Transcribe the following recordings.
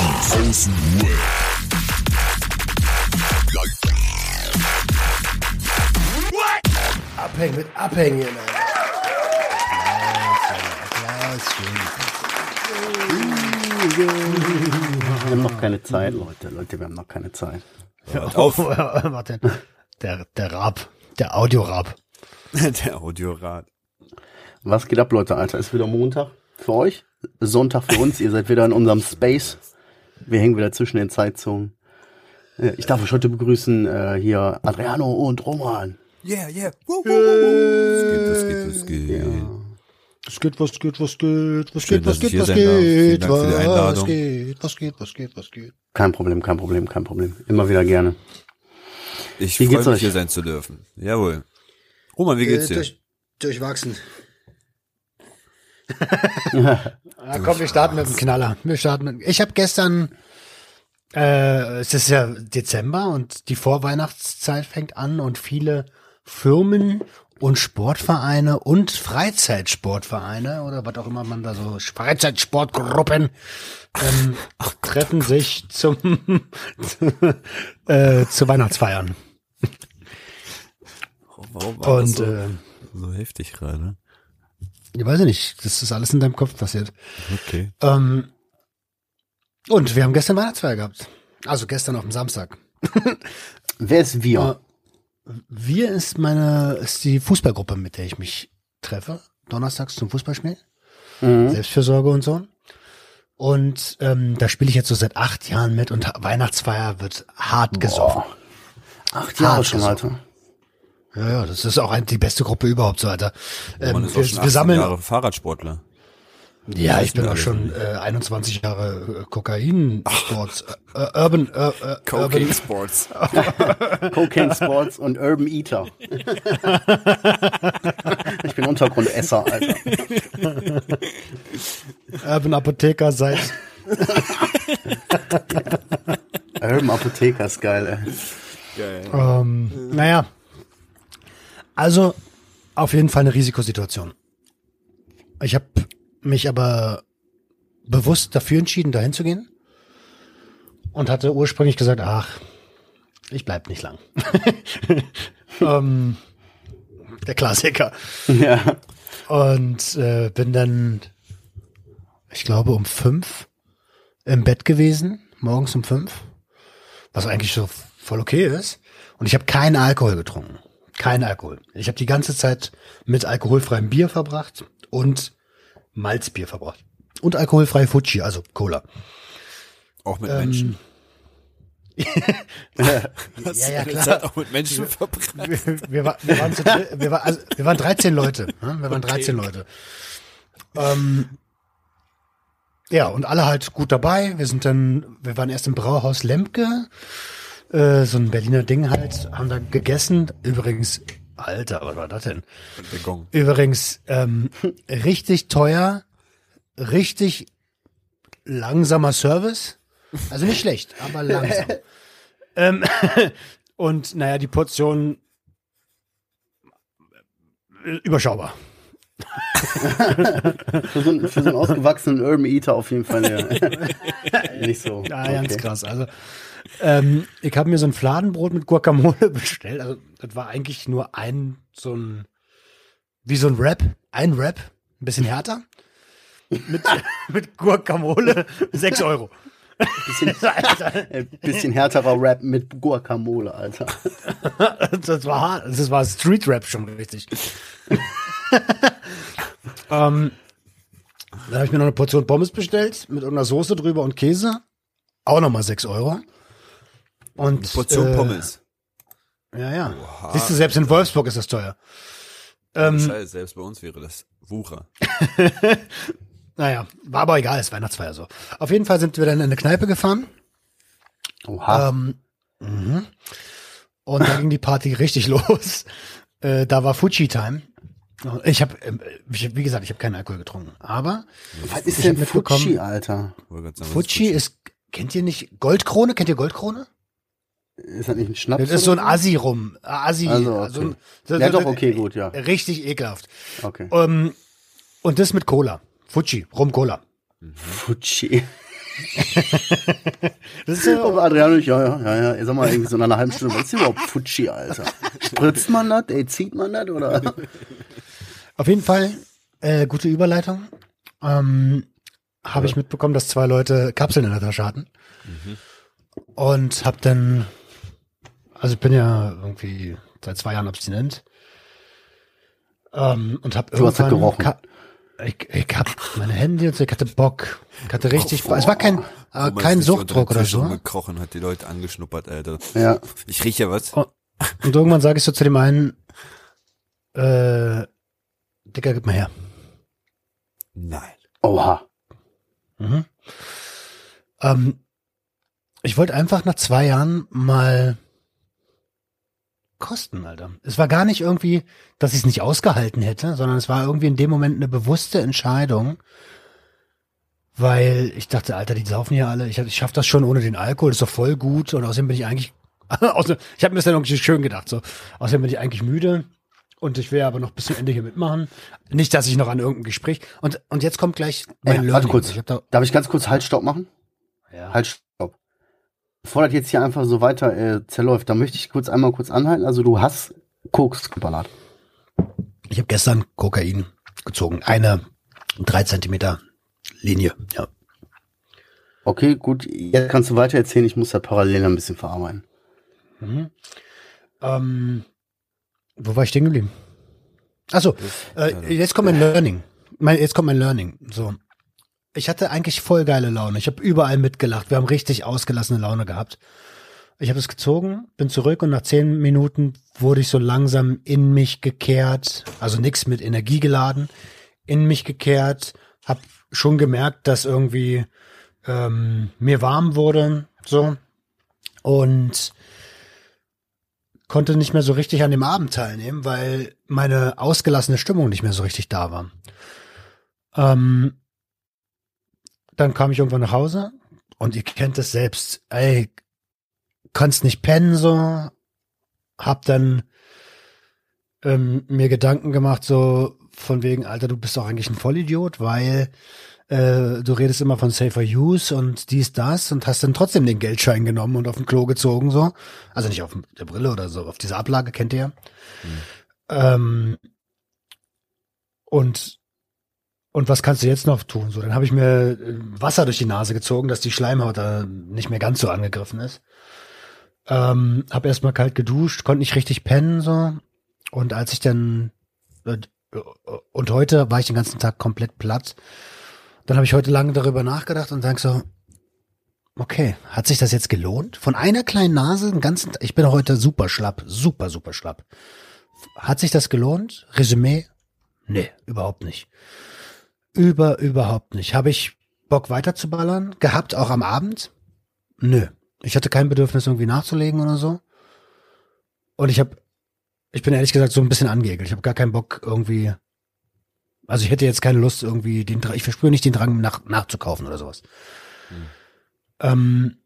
Die. Abhängen mit Abhängen. Wir haben noch keine Zeit, Leute. Leute, wir haben noch keine Zeit. auf. Warte. Der, der Rab. Der Audiorab. Der Audiorad. Was geht ab, Leute, Alter? Ist wieder Montag für euch, Sonntag für uns. Ihr seid wieder in unserem Space. Wir hängen wieder zwischen den Zeitzonen. Äh, Ich darf euch heute begrüßen äh, hier Adriano und Roman. Yeah, yeah. Woo, woo, woo. Was geht, was geht, was geht. Was geht, was geht, was geht, was Schön, geht, was geht, was geht, was geht, was geht, was geht, was geht. Kein Problem, kein Problem, kein Problem. Immer wieder gerne. Ich freue mich, euch? hier sein zu dürfen. Jawohl. Roman, wie geht's Äh, dir? durch, durchwachsen. ja, komm, wir starten mit dem Knaller. Wir starten mit, ich habe gestern, äh, es ist ja Dezember und die Vorweihnachtszeit fängt an und viele Firmen und Sportvereine und Freizeitsportvereine oder was auch immer man da so, Freizeitsportgruppen ähm, treffen sich zum äh, zu Weihnachtsfeiern. Warum war das Und so, äh, so heftig gerade? Ich weiß nicht, das ist alles in deinem Kopf passiert. Okay. Ähm, und wir haben gestern Weihnachtsfeier gehabt. Also gestern auf dem Samstag. Wer ist wir? Wir ist meine, ist die Fußballgruppe, mit der ich mich treffe. Donnerstags zum Fußballspiel. Mhm. Selbstfürsorge und so. Und ähm, da spiele ich jetzt so seit acht Jahren mit und Weihnachtsfeier wird hart gesoffen. Acht Jahre Hart schon, gesoffen. Alter. Ja, ja, das ist auch ein, die beste Gruppe überhaupt so, Alter. Ähm, Man ist auch wir, schon wir 18 sammeln, Jahre Fahrradsportler. Ja, ich bin auch schon äh, 21 Jahre äh, Kokain Sports äh, äh, Urban äh, äh, Urban Sports. Cocaine Sports und Urban Eater. ich bin Untergrundesser, Alter. Urban Apotheker seit Urban Apotheker ist geil, ey. Geil. ähm, naja. Also auf jeden Fall eine Risikosituation. Ich habe mich aber bewusst dafür entschieden, dahin zu gehen und hatte ursprünglich gesagt, ach, ich bleib nicht lang. ähm, der Klassiker. Ja. Und äh, bin dann, ich glaube, um fünf im Bett gewesen, morgens um fünf, was eigentlich so voll okay ist. Und ich habe keinen Alkohol getrunken. Kein Alkohol. Ich habe die ganze Zeit mit alkoholfreiem Bier verbracht und Malzbier verbracht. Und alkoholfreie Fuji, also Cola. Auch mit Ähm, Menschen. Ja, ja, klar. Auch mit Menschen verbracht? wir, wir, war, wir, waren zu, wir, war, also, wir waren 13 Leute. ne? Wir waren 13 Leute. Ähm, ja, und alle halt gut dabei. Wir sind dann, wir waren erst im Brauhaus Lemke, äh, so ein Berliner Ding halt, haben da gegessen. Übrigens, Alter, was war das denn? Gong. Übrigens, ähm, richtig teuer, richtig langsamer Service. Also nicht schlecht, aber langsam. ähm, und naja, die Portion äh, überschaubar. Für so, einen- für so einen ausgewachsenen Urban Eater auf jeden Fall ja. nicht so. Ja, ganz Okay. krass. Also ähm, ich habe mir so ein Fladenbrot mit Guacamole bestellt. Also das war eigentlich nur ein so ein wie so ein Wrap, ein Wrap, ein bisschen härter. Mit, mit Guacamole, 6 Euro. Alter, Ein bisschen härterer Rap mit Guacamole, Alter. das war hart. Das war Street Rap schon richtig. ähm, da habe ich mir noch eine Portion Pommes bestellt mit irgendeiner Soße drüber und Käse. Auch nochmal 6 Euro. Und, Portion äh, Pommes. Ja, ja. Siehst du, selbst in Wolfsburg ist das teuer. Ähm, Scheiße, selbst bei uns wäre das Wucher. naja, war aber egal, ist Weihnachtsfeier so. Auf jeden Fall sind wir dann in eine Kneipe gefahren. Oha. Ähm, mhm. Und da ging die Party richtig los. Äh, da war Fuji-Time. Ich habe, wie gesagt, ich habe keinen Alkohol getrunken. Aber Was ist denn Fuji, Alter? Fuji ist, kennt ihr nicht Goldkrone? Kennt ihr Goldkrone? Ist das nicht ein Schnaps? Das ist so ein oder Assi-Rum. Assi. Also, okay. so ein- so- Ja, doch, okay, gut, ja. Richtig ekelhaft. Okay. Ähm, und das mit Cola. Fuji, Rum Cola. Fuji. Das ist so, Oh, Adriano, ja, ja, ja, ja. Sag mal, irgendwie so nach einer halben Stunde, was ist überhaupt Futschi, Alter? Spritzt man das? Ey, zieht man das, oder? Auf jeden Fall, äh, gute Überleitung. Ähm, habe ich mitbekommen, dass zwei Leute Kapseln in der Tasche hatten. Und hab dann, also ich bin ja irgendwie seit zwei Jahren abstinent. Ähm, und hab Du hast irgendwann, gerochen. Ich, ich hab meine Hände und so, ich hatte Bock. Ich hatte richtig, Bock. es war kein, äh, kein Suchtdruck oder so. rumgekrochen hat die Leute angeschnuppert, Alter. Ja. Ich rieche ja was. Oh. Und irgendwann sage ich so zu dem einen, äh, Dicker, gib mal her. Nein. Oha. Mhm. Ähm, ich wollte einfach nach zwei Jahren mal kosten, Alter. Es war gar nicht irgendwie, dass ich es nicht ausgehalten hätte, sondern es war irgendwie in dem Moment eine bewusste Entscheidung, weil ich dachte, Alter, die saufen hier alle. Ich, ich schaff das schon ohne den Alkohol, ist doch voll gut. Und außerdem bin ich eigentlich, außer, ich habe mir das dann irgendwie schön gedacht. So, außerdem bin ich eigentlich müde und ich will aber noch bis zum Ende hier mitmachen. Nicht, dass ich noch an irgendeinem Gespräch und und jetzt kommt gleich mein Ey, Learning. warte kurz. Ich hab da, Darf ich ganz kurz Haltstopp machen? ja. Haltstopp. Bevor das jetzt hier einfach so weiter äh, zerläuft, da möchte ich kurz einmal kurz anhalten. Also du hast Koks geballert. Ich habe gestern Kokain gezogen. Eine drei Zentimeter Linie. Ja. Okay, gut. Jetzt kannst du weiter erzählen. Ich muss da parallel ein bisschen verarbeiten. Ähm, wo war ich stehen geblieben? Achso, äh, jetzt kommt mein Learning. Mein, jetzt kommt mein Learning. So. Ich hatte eigentlich voll geile Laune. Ich habe überall mitgelacht. Wir haben richtig ausgelassene Laune gehabt. Ich habe es gezogen, bin zurück und nach zehn Minuten wurde ich so langsam in mich gekehrt. Also nichts mit Energie geladen. In mich gekehrt. Hab schon gemerkt, dass irgendwie ähm, mir warm wurde. So. Und konnte nicht mehr so richtig an dem Abend teilnehmen, weil meine ausgelassene Stimmung nicht mehr so richtig da war. Ähm, dann kam ich irgendwann nach Hause und ihr kennt es selbst, ey, kannst nicht pennen so, hab dann ähm, mir Gedanken gemacht so von wegen, Alter, du bist doch eigentlich ein Vollidiot, weil äh, du redest immer von Safer Use und dies, das und hast dann trotzdem den Geldschein genommen und auf den Klo gezogen so. Also nicht auf der Brille oder so, auf diese Ablage, kennt ihr ja. Ähm, und und was kannst du jetzt noch tun? So, dann habe ich mir äh, Wasser durch die Nase gezogen, dass die Schleimhaut da nicht mehr ganz so angegriffen ist. Ähm, hab erstmal kalt geduscht, konnte nicht richtig pennen so. Und als ich dann und heute war ich den ganzen Tag komplett platt. Dann habe ich heute lange darüber nachgedacht und sage so, okay, hat sich das jetzt gelohnt? Von einer kleinen Nase den ganzen Tag, ich bin heute super schlapp, super, super schlapp. Hat sich das gelohnt? Resümee? Nee, überhaupt nicht. Über, überhaupt nicht. Habe ich Bock weiterzuballern? Gehabt, auch am Abend? Nö. Ich hatte kein Bedürfnis, irgendwie nachzulegen oder so. Und ich habe, ich bin ehrlich gesagt so ein bisschen angeekelt. Ich habe gar keinen Bock irgendwie, also ich hätte jetzt keine Lust irgendwie, den, ich verspüre nicht den Drang nach, nachzukaufen oder sowas. Ähm,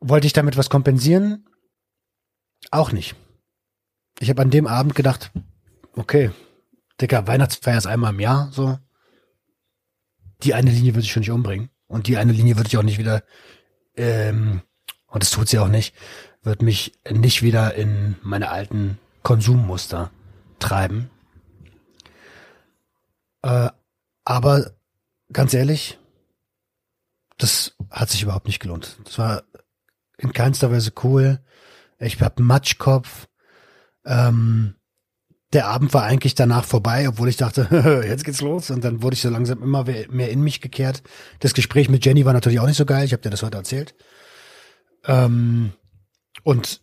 wollte ich damit was kompensieren? Auch nicht. Ich habe an dem Abend gedacht, okay, Dicker, Weihnachtsfeier ist einmal im Jahr, so. Die eine Linie würde ich schon nicht umbringen. Und die eine Linie würde ich auch nicht wieder, ähm, und das tut sie auch nicht, wird mich nicht wieder in meine alten Konsummuster treiben. Äh, aber ganz ehrlich, das hat sich überhaupt nicht gelohnt. Das war in keinster Weise cool. Ich hab Matschkopf. Ähm, der Abend war eigentlich danach vorbei, obwohl ich dachte, jetzt geht's los. Und dann wurde ich so langsam immer mehr in mich gekehrt. Das Gespräch mit Jenny war natürlich auch nicht so geil. Ich habe dir das heute erzählt. Ähm, und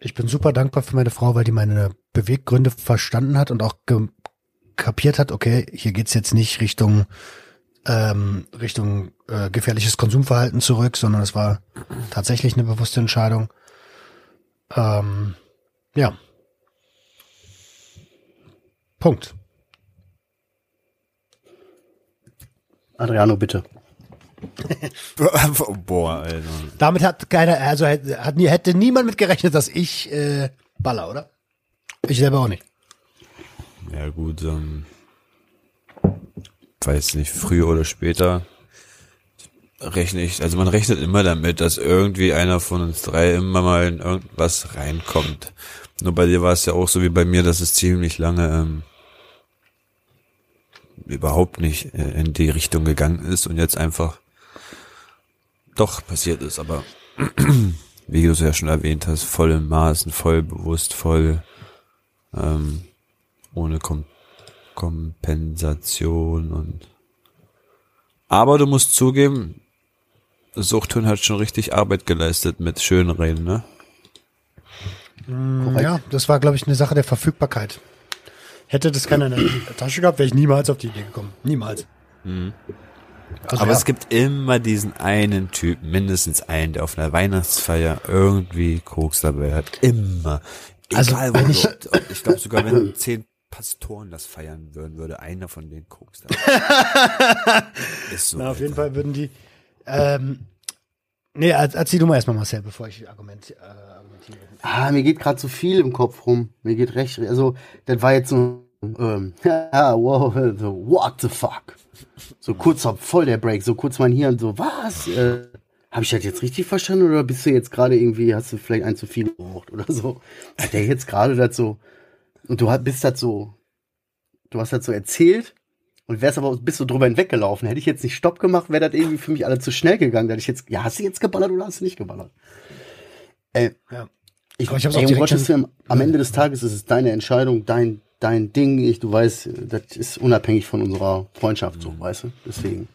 ich bin super dankbar für meine Frau, weil die meine Beweggründe verstanden hat und auch kapiert hat, okay, hier geht's jetzt nicht Richtung ähm, Richtung äh, gefährliches Konsumverhalten zurück, sondern es war tatsächlich eine bewusste Entscheidung. Ähm, ja. Punkt. Adriano, bitte. Boah, Alter. Damit hat keiner, also hätte, hat hätte niemand mit gerechnet, dass ich äh, baller, oder? Ich selber auch nicht. Ja gut, ähm, weiß nicht, früher oder später. rechne ich, also man rechnet immer damit, dass irgendwie einer von uns drei immer mal in irgendwas reinkommt. Nur bei dir war es ja auch so wie bei mir, dass es ziemlich lange ähm, überhaupt nicht äh, in die Richtung gegangen ist und jetzt einfach doch passiert ist, aber wie du es ja schon erwähnt hast, voll im Maßen, voll bewusst, voll ähm, ohne Kom Kompensation und aber du musst zugeben, Suchthund hat schon richtig Arbeit geleistet mit Schönreden, ne? Mm, Ja, das war, glaube ich, eine Sache der Verfügbarkeit. Hätte das keiner in der Tasche gehabt, wäre ich niemals auf die Idee gekommen. Niemals. Also, Aber ja. es gibt immer diesen einen Typen, mindestens einen, der auf einer Weihnachtsfeier irgendwie Koks dabei hat. Immer. Also, Egal wenn wo. ich- du- ich glaube sogar, wenn zehn Pastoren das feiern würden, würde einer von denen Koks dabei. Ist so. Na, auf jeden. Fall würden die. Ähm, nee, er- erzähl du mal erstmal, Marcel, bevor ich Argument, äh, argumentiere. Ah, mir geht gerade so viel im Kopf rum. Mir geht recht, also das war jetzt so, ähm, wow, so, what the fuck. So kurz voll der Break, so kurz mein Hirn, so, was? Äh, Habe ich das jetzt richtig verstanden oder bist du jetzt gerade irgendwie, hast du vielleicht ein zu viel geraucht oder so? Hat der jetzt gerade so, und du bist das so, du hast das so erzählt und wärst aber, bist so drüber hinweggelaufen. Hätte ich jetzt nicht Stopp gemacht, wäre das irgendwie für mich alle zu schnell gegangen. Da hätte ich jetzt, ja, hast du jetzt geballert oder hast du nicht geballert? Äh, Ja. ich, Aber ich hab's ey, auch direkt schon- am Ende des Tages ist es deine Entscheidung, dein, dein Ding. Ich, du weißt, das ist unabhängig von unserer Freundschaft, so, weißt du? Deswegen.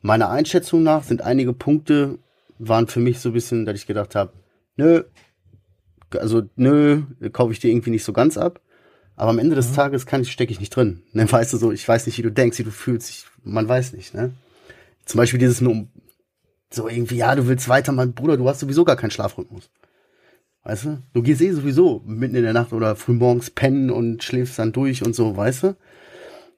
Meiner Einschätzung nach sind einige Punkte, waren für mich so ein bisschen, dass ich gedacht habe, nö, also nö, kaufe ich dir irgendwie nicht so ganz ab. Aber am Ende des Tages kann ich, stecke ich nicht drin. Ne, weißt du so, ich weiß nicht, wie du denkst, wie du fühlst. Ich, man weiß nicht, ne? Zum Beispiel dieses nur so irgendwie, ja, du willst weiter, mein Bruder, du hast sowieso gar keinen Schlafrhythmus. Weißt du? Du gehst eh sowieso mitten in der Nacht oder frühmorgens pennen und schläfst dann durch und so, weißt du?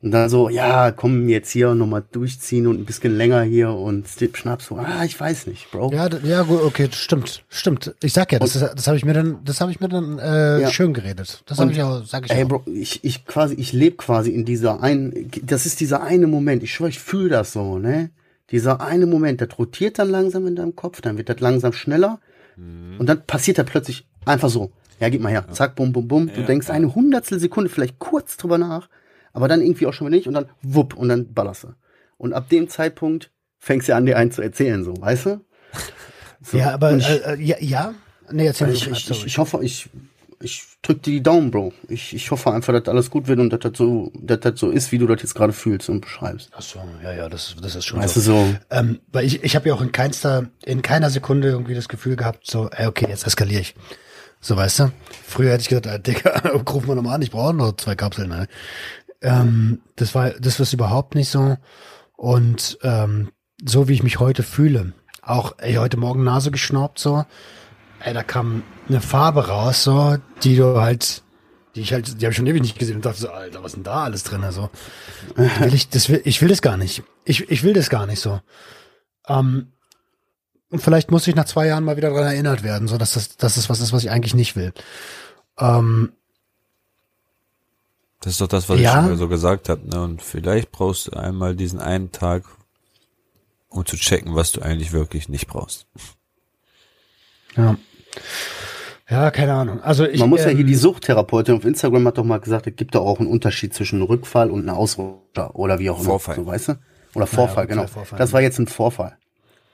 Und dann so, ja, komm jetzt hier nochmal durchziehen und ein bisschen länger hier und Stip Schnaps. So, ah, ich weiß nicht, Bro. Ja, ja, gut, okay, stimmt, stimmt. Ich sag ja, das, ist, das habe ich mir dann, das habe ich mir dann äh, Ja. schön geredet. Das habe ich auch, sag ich Ey, auch. Bro, ich, ich quasi, ich lebe quasi in dieser einen, das ist dieser eine Moment, ich schwöre, ich fühle das so, ne? Dieser eine Moment, das rotiert dann langsam in deinem Kopf, dann wird das langsam schneller und dann passiert das plötzlich einfach so. Ja, gib mal her, zack, bum, bum, bum. Du Ja, denkst ja. eine Hundertstel Sekunde vielleicht kurz drüber nach, aber dann irgendwie auch schon wieder nicht und dann wupp und dann ballerst du. Und ab dem Zeitpunkt fängst du an, dir einen zu erzählen, so, weißt du? So. ja, aber ich, äh, äh, ja, ja. Nee, erzähl ich, mal. ich, ich, ich hoffe, ich, ich drück dir die Daumen, Bro. Ich, ich hoffe einfach, dass alles gut wird und dass das so, dass das so ist, wie du das jetzt gerade fühlst und beschreibst. Ach so, ja, ja, das, das ist schon Weißt so. du, so, Ähm, weil ich, ich habe ja auch in keinster, in keiner Sekunde irgendwie das Gefühl gehabt, so, ey, okay, jetzt eskaliere ich. So, weißt du? Früher hätte ich gesagt, äh, Digga, ruf mal nochmal an, ich brauche noch zwei Kapseln. Ne? Ähm, das war, das war überhaupt nicht so. Und ähm, so wie ich mich heute fühle, auch ey, heute Morgen Nase geschnaubt, so, ey, da kam eine Farbe raus, so, die du halt, die ich halt, die habe ich schon ewig nicht gesehen und dachte so, Alter, was denn da alles drin? Also, will ich, das will, ich will das gar nicht. Ich, ich will das gar nicht so. Ähm, und vielleicht muss ich nach zwei Jahren mal wieder daran erinnert werden, so dass das, dass das was ist, was ich eigentlich nicht will. Ähm, Das ist doch das, was Ja. ich schon mal so gesagt habe. Ne? Und vielleicht brauchst du einmal diesen einen Tag, um zu checken, was du eigentlich wirklich nicht brauchst. ja. Ja, keine Ahnung. Also ich, man muss ja ähm, hier die Suchttherapeutin auf Instagram hat doch mal gesagt, es gibt da auch einen Unterschied zwischen einem Rückfall und einer Ausrutscher oder wie auch immer. Vorfall. So, weißt du? Oder Vorfall, Rückfall, genau. Vorfall. Das war jetzt ein Vorfall.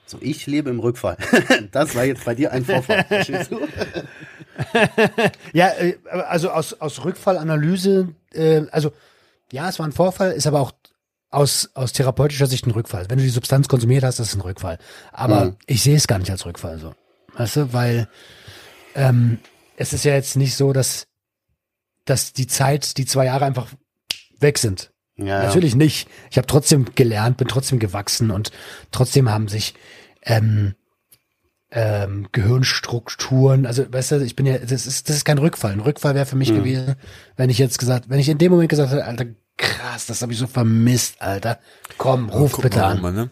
So, ich lebe im Rückfall. das war jetzt bei dir ein Vorfall. Verstehst du? Ja, äh, also aus, aus Rückfallanalyse, äh, also ja, es war ein Vorfall, ist aber auch aus, aus therapeutischer Sicht ein Rückfall. Wenn du die Substanz konsumiert hast, ist es ein Rückfall. Aber Mhm. ich sehe es gar nicht als Rückfall so. Weißt du, weil ähm, es ist ja jetzt nicht so, dass, dass die Zeit, die zwei Jahre einfach weg sind. Ja, Natürlich nicht. Ich habe trotzdem gelernt, bin trotzdem gewachsen und trotzdem haben sich ähm, ähm, Gehirnstrukturen, also weißt du, ich bin ja, das ist, das ist kein Rückfall. Ein Rückfall wäre für mich Mhm. gewesen, wenn ich jetzt gesagt, wenn ich in dem Moment gesagt hätte, Alter, krass, das habe ich so vermisst, Alter. Komm, ruf Guck bitte mal, an. Roman, ne?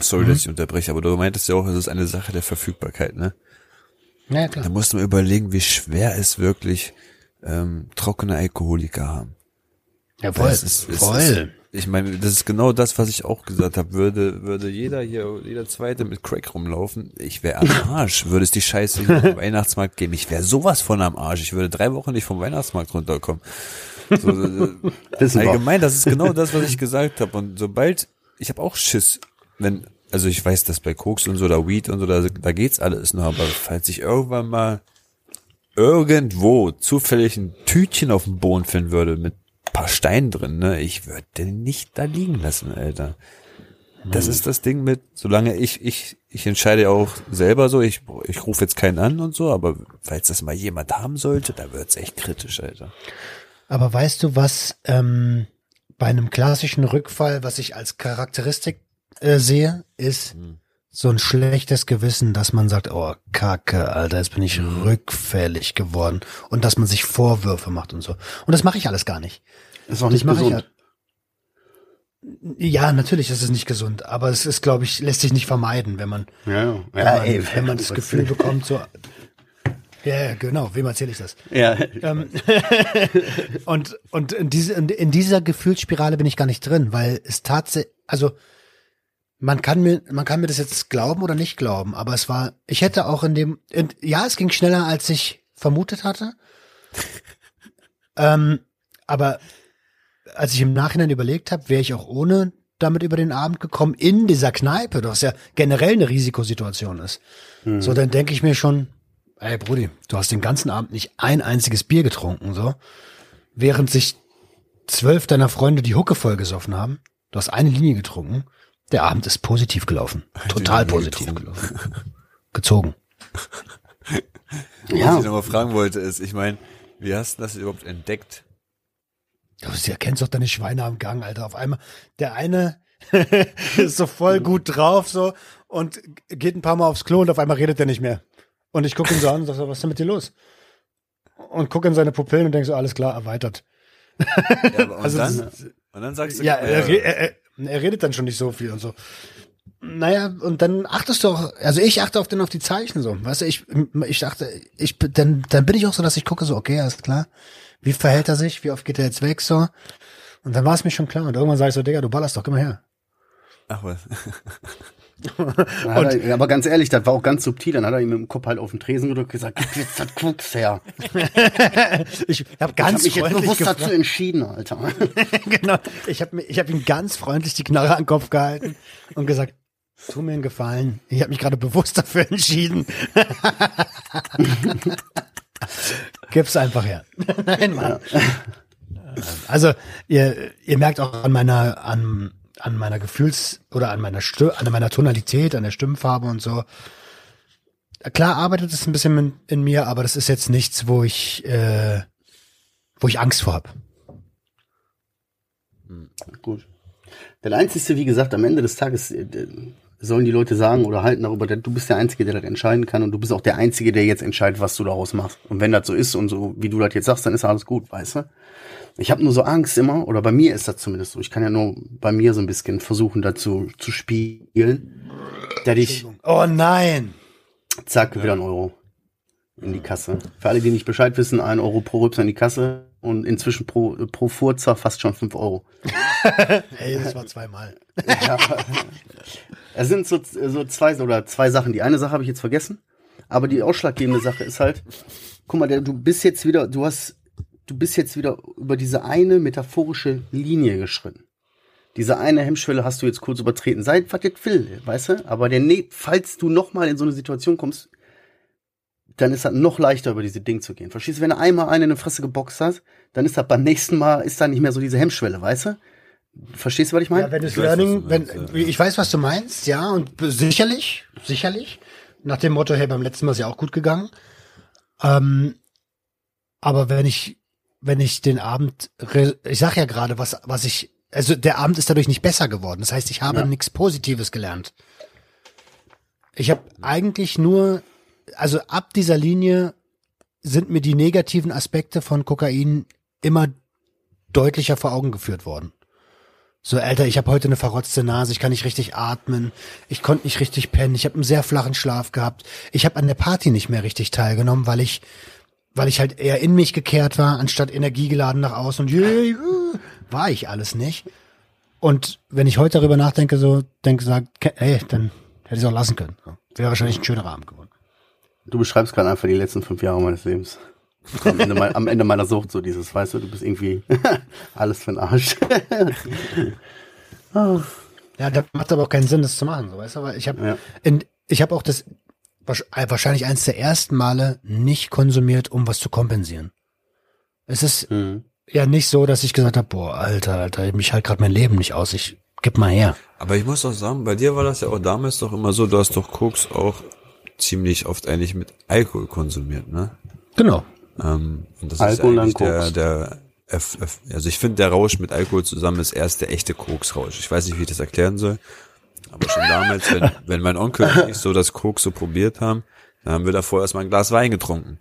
Sorry, dass ich unterbreche, aber du meintest ja auch, es ist eine Sache der Verfügbarkeit, ne? Ja, Da klar. musst du mal überlegen, wie schwer es wirklich ähm, trockene Alkoholiker haben. Ja, voll. Es ist- es voll. Ich meine, das ist genau das, was ich auch gesagt habe. Würde, würde jeder hier, jeder Zweite mit Crack rumlaufen, ich wäre am Arsch. Würde es die Scheiße auf Weihnachtsmarkt geben, ich wäre sowas von am Arsch. Ich würde drei Wochen nicht vom Weihnachtsmarkt runterkommen. So, wir. allgemein, das ist genau das, was ich gesagt habe. Und sobald, ich habe auch Schiss, wenn, also ich weiß, dass bei Koks und so, oder Weed und so, da, da geht's alles noch, aber falls ich irgendwann mal irgendwo zufällig ein Tütchen auf dem Boden finden würde mit paar Steinen drin, ne, ich würde den nicht da liegen lassen, Alter. Das ist das Ding mit, solange ich, ich, ich entscheide auch selber so, ich, ich rufe jetzt keinen an und so, aber falls das mal jemand haben sollte, da wird's echt kritisch, Alter. Aber weißt du, was ähm, bei einem klassischen Rückfall, was ich als Charakteristik äh, sehe, ist so ein schlechtes Gewissen, dass man sagt, oh Kacke, Alter, jetzt bin ich rückfällig geworden und dass man sich Vorwürfe macht und so. Und das mache ich alles gar nicht. Ist auch Das nicht mache ich gesund. ja. Ja, natürlich ist es nicht gesund, aber es ist, glaube ich, lässt sich nicht vermeiden, wenn man, Ja, ja. wenn ja man, ey, wenn man das Gefühl bekommt, so. Ja, genau. Wem erzähle ich das? Ja, Ähm, und und in, diese, in dieser Gefühlsspirale bin ich gar nicht drin, weil es tatsächlich, also man kann mir, man kann mir das jetzt glauben oder nicht glauben, aber es war, ich hätte auch in dem, in, ja, es ging schneller, als ich vermutet hatte. ähm, aber als ich im Nachhinein überlegt habe, wäre ich auch ohne damit über den Abend gekommen in dieser Kneipe, das ja generell eine Risikosituation ist. So, dann denke ich mir schon, ey Brudi, du hast den ganzen Abend nicht ein einziges Bier getrunken, so. Während sich zwölf deiner Freunde die Hucke voll gesoffen haben, du hast eine Linie getrunken, der Abend ist positiv gelaufen. Total positiv gelaufen. Gezogen. Was ja. ich nochmal fragen wollte, ist, ich meine, wie hast du das überhaupt entdeckt? Du erkennst doch deine Schweine am Gang, Alter. Auf einmal, der eine ist so voll gut drauf, so, und geht ein paar Mal aufs Klo und auf einmal redet er nicht mehr. Und ich gucke ihn so an und sag so, was ist denn mit dir los? Und gucke in seine Pupillen und denk so, alles klar, erweitert. Ja, und, Also dann, das- und dann sagst du, Ja, er, er, er, redet dann schon nicht so viel und so. Naja, und dann achtest du auch, also ich achte auf den auf die Zeichen so. Weißt du, ich, ich dachte, ich, dann, dann bin ich auch so, dass ich gucke so, okay, alles klar. Wie verhält er sich? Wie oft geht er jetzt weg so? Und dann war es mir schon klar. Und irgendwann sage ich so, Digga, du ballerst doch, geh mal her. ach was. Er, aber ganz ehrlich, das war auch ganz subtil. Dann hat er ihm mit dem Kopf halt auf den Tresen gedrückt und gesagt, gib jetzt das Koks her. Ich habe Ich habe ganz mich jetzt freundlich bewusst gefragt. dazu entschieden, Alter. genau. Ich habe ich hab ihm ganz freundlich die Knarre an den Kopf gehalten und gesagt, tu mir einen Gefallen. Ich habe mich gerade bewusst dafür entschieden. Gib's einfach her. Nein, Mann. Also, ihr, ihr merkt auch an meiner, an, an meiner Gefühls- oder an meiner Stimme, an meiner Tonalität, an der Stimmfarbe und so. Klar arbeitet es ein bisschen in, in mir, aber das ist jetzt nichts, wo ich, äh, wo ich Angst vor hab. Gut. Der Einzige, wie gesagt, am Ende des Tages äh, sollen die Leute sagen oder halten darüber, du bist der Einzige, der das entscheiden kann und du bist auch der Einzige, der jetzt entscheidet, was du daraus machst. Und wenn das so ist und so, wie du das jetzt sagst, dann ist alles gut, weißt du? Ich habe nur so Angst immer, oder bei mir ist das zumindest so, ich kann ja nur bei mir so ein bisschen versuchen, dazu zu spielen, dass ich, Oh nein! zack, wieder ein Euro in die Kasse. Für alle, die nicht Bescheid wissen, ein Euro pro Rübser in die Kasse und inzwischen pro, pro Furzer fast schon fünf Euro. Hey, das war zweimal. Ja. Es sind so, so zwei oder zwei Sachen. Die eine Sache habe ich jetzt vergessen, aber die ausschlaggebende Sache ist halt, guck mal, du bist jetzt wieder, du hast, du bist jetzt wieder über diese eine metaphorische Linie geschritten. Diese eine Hemmschwelle hast du jetzt kurz übertreten. Sei was jetzt will, weißt du? Aber der, ne- falls du noch mal in so eine Situation kommst, dann ist das noch leichter, über diese Ding zu gehen. Verstehst du? Wenn du einmal einen in die Fresse geboxt hast, dann ist das beim nächsten Mal, ist da nicht mehr so diese Hemmschwelle, weißt du? Verstehst du, was ich meine? Ja, wenn das Ich weiß, was Learning, du wenn, meinst, ich weiß, was du meinst, ja, und sicherlich, sicherlich. Nach dem Motto, hey, beim letzten Mal ist ja auch gut gegangen. Ähm, aber wenn ich, wenn ich den Abend, ich sag ja gerade, was, was ich, also der Abend ist dadurch nicht besser geworden. Das heißt, ich habe Ja. nichts Positives gelernt. Ich habe eigentlich nur, also ab dieser Linie sind mir die negativen Aspekte von Kokain immer deutlicher vor Augen geführt worden. So, Alter, ich habe heute eine verrotzte Nase, ich kann nicht richtig atmen, ich konnte nicht richtig pennen, ich habe einen sehr flachen Schlaf gehabt. Ich habe an der Party nicht mehr richtig teilgenommen, weil ich weil ich halt eher in mich gekehrt war, anstatt energiegeladen nach außen und yeah, yeah, war ich alles nicht. Und wenn ich heute darüber nachdenke, so denke, sag, ey, dann hätte ich es auch lassen können. Wäre wahrscheinlich ein schönerer Abend geworden. Du beschreibst gerade einfach die letzten fünf Jahre meines Lebens. Am Ende, mein, am Ende meiner Sucht so dieses, weißt du, du bist irgendwie alles für den Arsch. Ja, da macht aber auch keinen Sinn, das zu machen, so, weißt du, weil ich habe Ja. in ich habe auch das äh, wahrscheinlich eins der ersten Male nicht konsumiert, um was zu kompensieren. Es ist Mhm. ja nicht so, dass ich gesagt habe, boah, Alter, Alter, mich halt gerade mein Leben nicht aus, ich gib mal her. Aber ich muss auch sagen, bei dir war das ja auch damals doch immer so, du hast doch Koks auch ziemlich oft eigentlich mit Alkohol konsumiert, ne? Genau. Ähm, und das Alkohol ist ja eigentlich dann der, Koks. der F, F, also ich finde, der Rausch mit Alkohol zusammen ist erst der echte Koksrausch. Ich weiß nicht, wie ich das erklären soll. Aber schon damals, wenn, wenn mein Onkel und ich so das Koks so probiert haben, dann haben wir davor erstmal ein Glas Wein getrunken.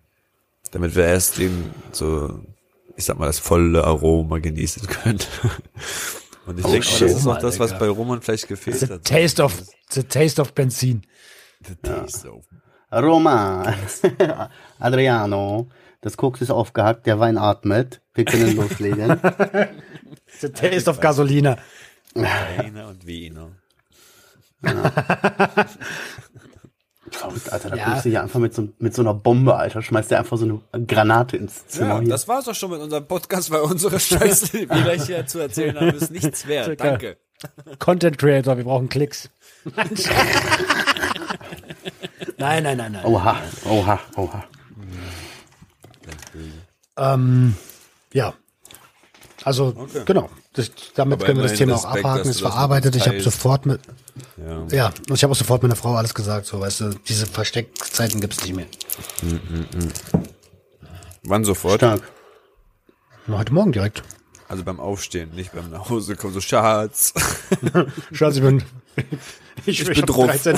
Damit wir erst den so, ich sag mal, das volle Aroma genießen können. Und ich Oh, denke, das ist auch das, was bei Roman vielleicht gefehlt The hat. taste of the taste of Benzin. The taste of Roma, Adriano, das Koks ist aufgehackt, der Wein atmet. Wir können loslegen. The taste of Gasolina. Weine und Wiener. Verrückt, Alter, da Ja. kommst du hier einfach mit so, mit so einer Bombe, Alter, schmeißt dir einfach so eine Granate ins Zimmer Ja, hier. das war's auch schon mit unserem Podcast, weil unsere Scheiße, die wir gleich hier zu erzählen haben, ist nichts wert. Danke. Content Creator, wir brauchen Klicks. nein, nein, nein, nein. Oha, oha, oha. Ähm, ja. Also, genau. Das, damit Aber können wir das Thema auch Respekt, abhaken. dass Ist mit verarbeitet. Ich habe sofort mit, Ja. ja, und ich habe auch sofort meiner Frau alles gesagt. So, weißt du, diese Versteckzeiten gibt's nicht mehr. Wann sofort? Stark. Nur heute Morgen direkt. Also beim Aufstehen, nicht beim nach Hause kommen. So, Schatz. Schatz, ich bin, ich, bin hab drauf. 13.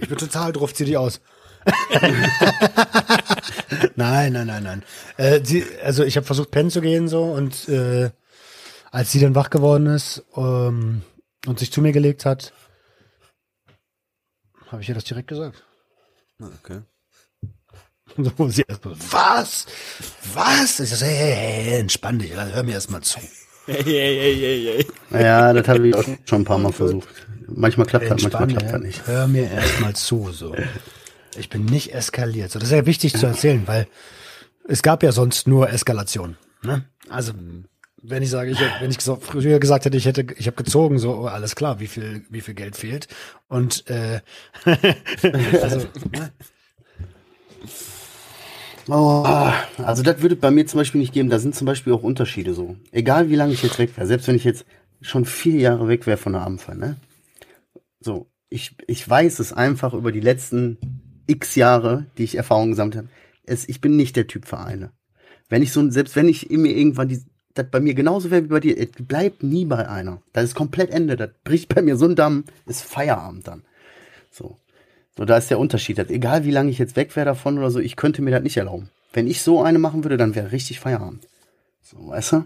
Ich bin total drauf, zieh die aus. nein, nein, nein, nein. Äh, sie, also ich habe versucht, pennen zu gehen so und äh, als sie dann wach geworden ist ähm, und sich zu mir gelegt hat, habe ich ihr das direkt gesagt. Okay. So, sie erst mal, was? Was? Ich so, hey, hey, hey, entspann dich, hör mir erst mal zu. Hey, hey, hey, hey, hey. Ja, das habe ich auch schon ein paar Mal versucht. Manchmal klappt das, manchmal klappt das nicht. hör mir erst mal zu. So. Ich bin nicht eskaliert. So, das ist ja wichtig zu erzählen, weil es gab ja sonst nur Eskalation. Ne? Also wenn ich sage, ich, wenn ich früher gesagt hätte, ich hätte, ich habe gezogen, so oh, alles klar, wie viel, wie viel Geld fehlt und äh, also, ne? Oh, also das würde bei mir zum Beispiel nicht geben. Da sind zum Beispiel auch Unterschiede so. Egal wie lange ich jetzt weg wäre, selbst wenn ich jetzt schon vier Jahre weg wäre von der Abendfall, ne? So, ich, ich weiß es einfach über die letzten x Jahre, die ich Erfahrung gesammelt habe. Es, ich bin nicht der Typ für eine. Wenn ich so, selbst wenn ich mir irgendwann die, das bei mir genauso wäre wie bei dir, es bleibt nie bei einer. Das ist komplett Ende. Das bricht bei mir so ein Damm, ist Feierabend dann. So. So, da ist der Unterschied. Das, egal wie lange ich jetzt weg wäre davon oder so, ich könnte mir das nicht erlauben. Wenn ich so eine machen würde, dann wäre richtig Feierabend. So, weißt du?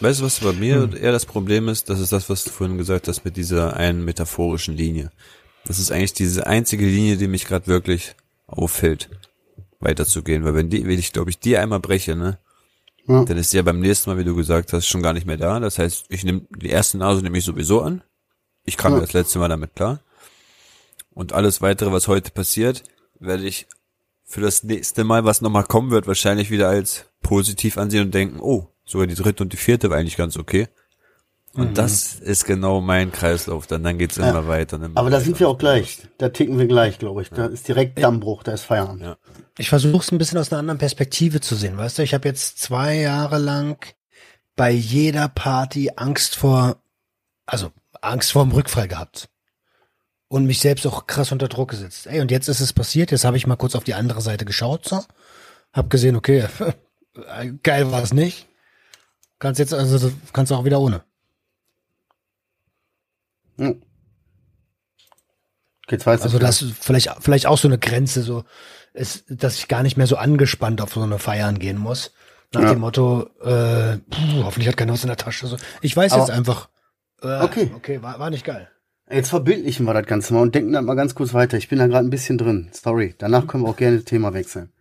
Weißt du, was bei mir eher das Problem ist? Das ist das, was du vorhin gesagt hast mit dieser einen metaphorischen Linie. Das ist eigentlich diese einzige Linie, die mich gerade wirklich auffällt, weiterzugehen. Weil wenn die, wenn ich glaube ich die einmal breche, ne, Ja. dann ist die ja beim nächsten Mal, wie du gesagt hast, schon gar nicht mehr da. Das heißt, ich nehme die erste Nase nehme ich sowieso an. Ich kam Ja. das letzte Mal damit klar. Und alles weitere, was heute passiert, werde ich für das nächste Mal, was nochmal kommen wird, wahrscheinlich wieder als positiv ansehen und denken, oh, sogar die dritte und die vierte war eigentlich ganz okay. Und das ist genau mein Kreislauf. Dann, dann geht's immer weiter. und immer Aber da weiter. sind wir auch gleich. Da ticken wir gleich, glaube ich. Da ist direkt Dammbruch, da ist Feierabend. Ja. ich versuche es ein bisschen aus einer anderen Perspektive zu sehen. Weißt du, ich habe jetzt zwei Jahre lang bei jeder Party Angst vor, also Angst vor dem Rückfall gehabt. Und mich selbst auch krass unter Druck gesetzt. Ey, und jetzt ist es passiert, jetzt habe ich mal kurz auf die andere Seite geschaut, so. Hab gesehen, okay, geil war es nicht. Kannst jetzt, also du kannst auch wieder ohne. Hm. Du, Also das ist vielleicht, vielleicht auch so eine Grenze, so ist, dass ich gar nicht mehr so angespannt auf so eine Feiern gehen muss. Nach Ja. dem Motto, äh, puh, hoffentlich hat keiner was in der Tasche. So. Ich weiß Aber- jetzt einfach, äh, Okay. okay, war, war nicht geil. Jetzt verbildlichen wir das Ganze mal und denken dann mal ganz kurz weiter. Ich bin da gerade ein bisschen drin. Sorry. Danach können wir auch gerne das Thema wechseln.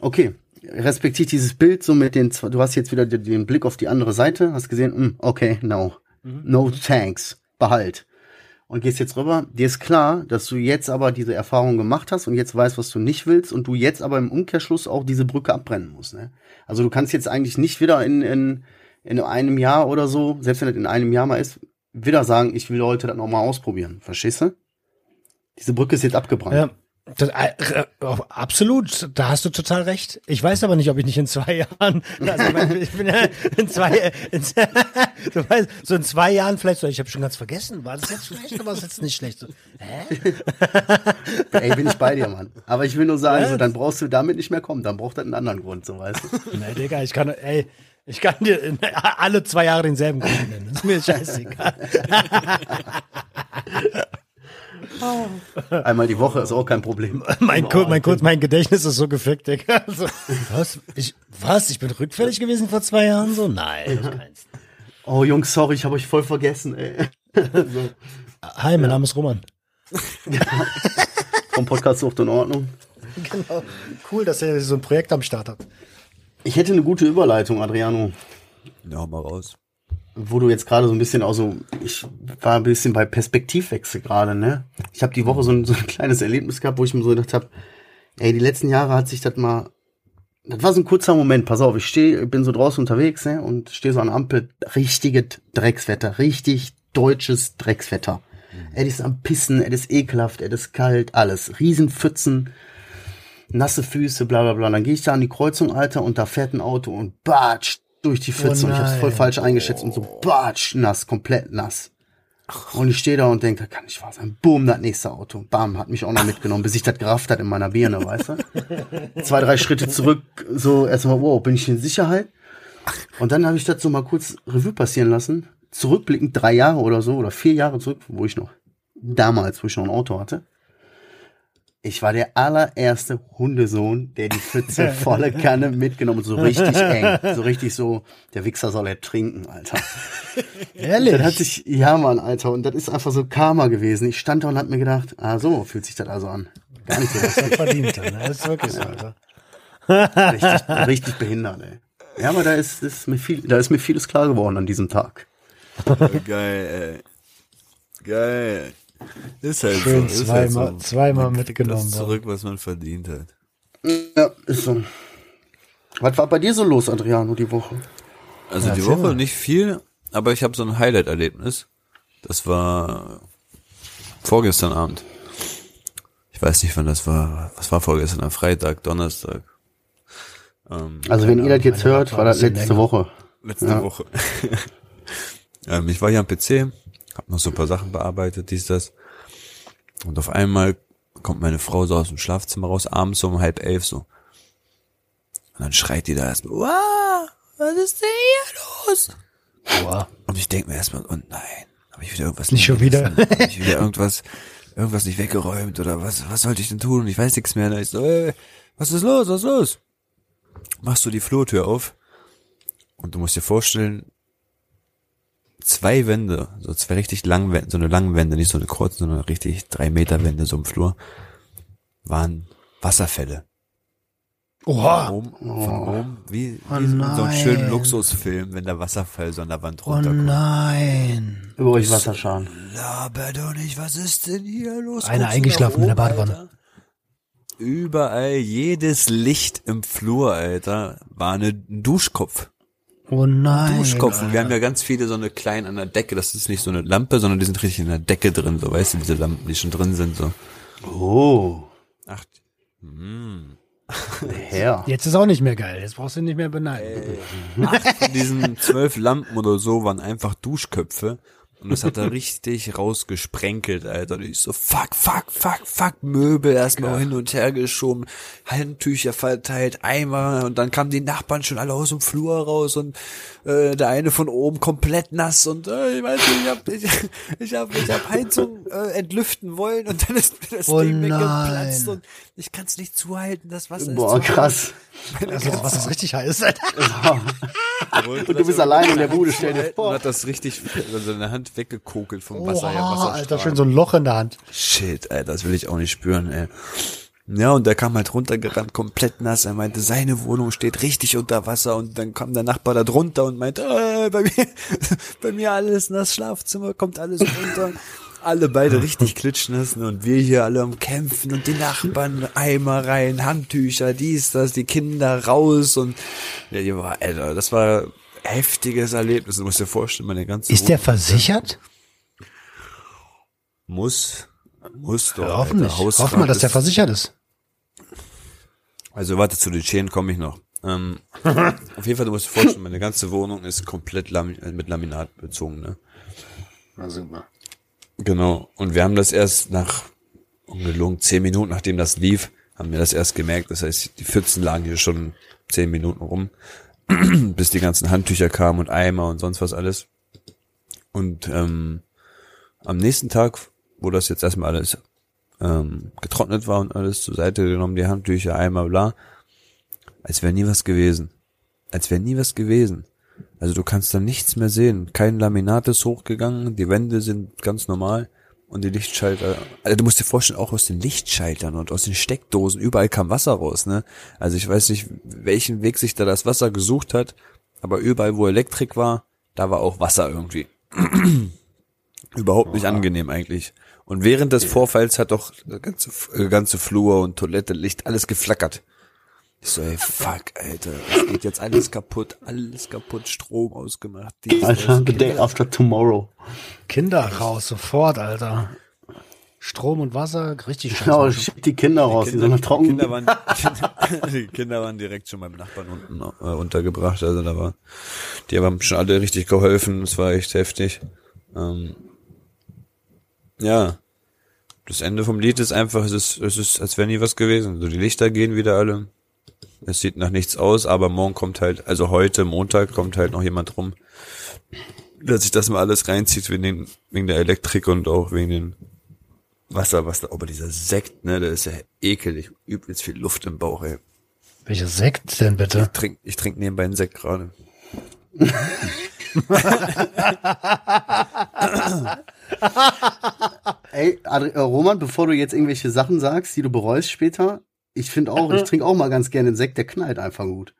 Okay. Respektiert dieses Bild so mit den, zwei- du hast jetzt wieder den Blick auf die andere Seite, hast gesehen, hm, okay, no. No thanks. Behalt. Und gehst jetzt rüber. Dir ist klar, dass du jetzt aber diese Erfahrung gemacht hast und jetzt weißt, was du nicht willst und du jetzt aber im Umkehrschluss auch diese Brücke abbrennen musst. Ne? Also du kannst jetzt eigentlich nicht wieder in, in, in einem Jahr oder so, selbst wenn das in einem Jahr mal ist, wieder sagen, ich will heute das nochmal ausprobieren. Verstehst du? Diese Brücke ist jetzt abgebrannt. Ja. Das, äh, äh, absolut, da hast du total recht. Ich weiß aber nicht, ob ich nicht in zwei Jahren, also ich, mein, ich bin ja in zwei, in, du weißt, so in zwei Jahren vielleicht so, ich habe schon ganz vergessen, war das jetzt schlecht oder war das jetzt nicht schlecht? So, hä? Ey, bin ich bei dir, Mann. Aber ich will nur sagen, so, dann brauchst du damit nicht mehr kommen, dann braucht das einen anderen Grund, so weißt du. Nee, Digga, ich kann, ey, ich kann dir alle zwei Jahre denselben Grund nennen. Das ist mir scheißegal. Einmal die Woche ist auch kein Problem. Mein, Kur- mein, Kur- mein Gedächtnis ist so gefickt, Digga. Also, was? Ich, was? Ich bin rückfällig gewesen vor zwei Jahren? So? Nein, kannst Oh, Jungs, sorry, ich habe euch voll vergessen, ey. so, Hi, mein Name ist Roman. vom Podcast Sucht in Ordnung. Genau. Cool, dass er so ein Projekt am Start hat. Ich hätte eine gute Überleitung, Adriano. Ja, mal raus. Wo du jetzt gerade so ein bisschen auch so, ich war ein bisschen bei Perspektivwechsel gerade, ne? Ich habe die Woche so ein, so ein kleines Erlebnis gehabt, wo ich mir so gedacht habe, ey, die letzten Jahre hat sich das mal, das war so ein kurzer Moment, pass auf, ich stehe, bin so draußen unterwegs, ne? Und stehe so an der Ampel, richtiges Dreckswetter, richtig deutsches Dreckswetter. Es ist am Pissen, es ist ekelhaft, es ist kalt, alles. Riesenpfützen, nasse Füße, bla bla bla. Dann gehe ich da an die Kreuzung, Alter, und da fährt ein Auto und batsch durch die Pfütze. Oh und ich hab's voll falsch eingeschätzt und so batsch nass, komplett nass. Und ich stehe da und denke, kann nicht wahr sein. Boom, das nächste Auto. Bam, hat mich auch noch mitgenommen, bis ich das gerafft hat in meiner Birne, weißt du? Zwei, drei Schritte zurück, so erstmal, wow, bin ich in Sicherheit? Und dann habe ich das so mal kurz Revue passieren lassen. Zurückblickend drei Jahre oder so, oder vier Jahre zurück, wo ich noch, damals, wo ich noch ein Auto hatte. Ich war der allererste Hundesohn, der die Pfütze volle Kanne mitgenommen hat, so richtig eng. So richtig so, der Wichser soll ertrinken, Alter. Ehrlich? Das hat sich, ja Mann, Alter, und das ist einfach so Karma gewesen. Ich stand da und hab mir gedacht, ah so, fühlt sich das also an. Gar nicht so lustig. verdient, ne? Das ist wirklich so, Alter. richtig, richtig behindert, ey. Ja, aber da ist, ist mir viel, da ist mir vieles klar geworden an diesem Tag. Geil, ey. Geil. Ist halt Schön so. Ist zweimal- halt so. zweimal mitgenommen, Das zurück, was man verdient hat. Ja, ist so. Was war bei dir so los, Adriano, die Woche? Also Ja, die Woche mal. nicht viel, aber ich habe so ein Highlight-Erlebnis. Das war vorgestern Abend. Ich weiß nicht, wann das war. Was war vorgestern? Am Freitag, Donnerstag. Ähm, Also wenn ihr das jetzt hört, war das letzte länger. Woche. letzte Ja. Woche. ähm, ich war hier am PC, habe noch so ein paar Sachen bearbeitet, dies, das. Und auf einmal kommt meine Frau so aus dem Schlafzimmer raus, abends so um halb elf so. Und dann schreit die da erstmal, wow, was ist denn hier los? Boah. Und ich denke mir erstmal, oh nein, habe ich wieder irgendwas Nicht schon wieder. Hab ich wieder irgendwas, irgendwas nicht weggeräumt oder was, was sollte ich denn tun? Und ich weiß nichts mehr. Und ich so, ey, was ist los, was ist los? Machst du die Flurtür auf und du musst dir vorstellen, zwei Wände, so zwei richtig langen Wände, so eine lange Wände, nicht so eine kurze, sondern richtig drei Meter Wände so im Flur, waren Wasserfälle. Oha. Oben, von oben, wie, wie Oh in so einem schönen nein. Luxusfilm, wenn der Wasserfall so an der Wand Oh runterkommt. nein. Über euch Wasserschaden. Laber doch nicht, was ist denn hier los? Einer eingeschlafen nach in der oben, Badewanne. Alter? Überall, jedes Licht im Flur, Alter, war eine, ein Duschkopf. Oh nein. Duschkopf. Und wir haben ja ganz viele so eine kleinen an der Decke. Das ist nicht so eine Lampe, sondern die sind richtig in der Decke drin, so, weißt du, diese Lampen, die schon drin sind, so. Oh, Ach, hm. Herr. Jetzt ist auch nicht mehr geil. Jetzt brauchst du nicht mehr beneiden. Acht von diesen zwölf Lampen oder so waren einfach Duschköpfe. Und das hat er richtig rausgesprenkelt, Alter. Und ich so, fuck, fuck, fuck, fuck, Möbel erstmal hin und her geschoben, Handtücher verteilt, Eimer und dann kamen die Nachbarn schon alle aus dem Flur raus und äh, der eine von oben komplett nass und äh, ich weiß nicht, ich hab, ich, ich hab, ich hab Heizung äh, entlüften wollen und dann ist mir das Oh Ding nein. weggeplatzt und ich kann es nicht zuhalten, das Wasser Boah, ist zu krass. Also, das Wasser ist richtig heiß, Alter. Und du bist allein in der Bude, stell dir vor. Und hat das richtig also seine Hand weggekokelt vom Wasser. Oha, Wasserstrahl. Alter, schön so ein Loch in der Hand. Shit, Alter, das will ich auch nicht spüren, ey. Ja, und der kam halt runtergerannt, komplett nass. Er meinte, seine Wohnung steht richtig unter Wasser und dann kam der Nachbar da drunter und meinte, äh, bei mir, bei mir alles nass, Schlafzimmer kommt alles runter. Alle beide richtig klitschnass ne? und wir hier alle am Kämpfen und die Nachbarn Eimer rein, Handtücher, dies, das, die Kinder raus und ja, die war, Alter, das war heftiges Erlebnis. Du musst dir vorstellen, meine ganze Ist der versichert? muss, muss doch. Ja, hoffentlich. Hoffen wir, dass der versichert ist. Also warte, zu den Schäden komme ich noch. Ähm, auf jeden Fall, du musst dir vorstellen, meine ganze Wohnung ist komplett Lami äh, mit Laminat bezogen, ne? Na super. Genau. Und wir haben das erst nach ungelogen zehn Minuten, nachdem das lief, haben wir das erst gemerkt. Das heißt, die Pfützen lagen hier schon zehn Minuten rum, bis die ganzen Handtücher kamen und Eimer und sonst was alles. Und ähm, am nächsten Tag, wo das jetzt erstmal alles ähm, getrocknet war und alles zur Seite genommen, die Handtücher, Eimer, bla, als wäre nie was gewesen. Als wäre nie was gewesen. Also du kannst da nichts mehr sehen. Kein Laminat ist hochgegangen, die Wände sind ganz normal und die Lichtschalter. Also du musst dir vorstellen, auch aus den Lichtschaltern und aus den Steckdosen, überall kam Wasser raus, ne? Also ich weiß nicht, welchen Weg sich da das Wasser gesucht hat, aber überall, wo Elektrik war, da war auch Wasser irgendwie. Überhaupt nicht angenehm eigentlich. Und während des Vorfalls hat doch der ganze, äh, ganze Flur und Toilette, Licht, alles geflackert. Ich so, ey, fuck, Alter, es geht jetzt alles kaputt, alles kaputt, Strom ausgemacht. dies, Alter, the day after tomorrow. Kinder raus, sofort, Alter. Strom und Wasser, richtig Genau, scheiße. schick die Kinder raus, die, sollen trocken. Kinder waren, die Kinder waren direkt schon beim Nachbarn unten äh, untergebracht. Also da war, die haben schon alle richtig geholfen. Es war echt heftig. Ähm, ja, das Ende vom Lied ist einfach, es ist, es ist, als wäre nie was gewesen. So die Lichter gehen wieder alle. Es sieht nach nichts aus, aber morgen kommt halt, also heute Montag kommt halt noch jemand rum, der sich das mal alles reinzieht wegen, den, wegen der Elektrik und auch wegen den Wasser, was da, aber dieser Sekt, ne, der ist ja ekelig, übelst viel Luft im Bauch, ey. Welcher Sekt denn bitte? Ich trink, ich trink nebenbei einen Sekt gerade. Ey, äh, Roman, bevor du jetzt irgendwelche Sachen sagst, die du bereust später, ich finde auch, ich trinke auch mal ganz gerne einen Sekt, der knallt einfach gut.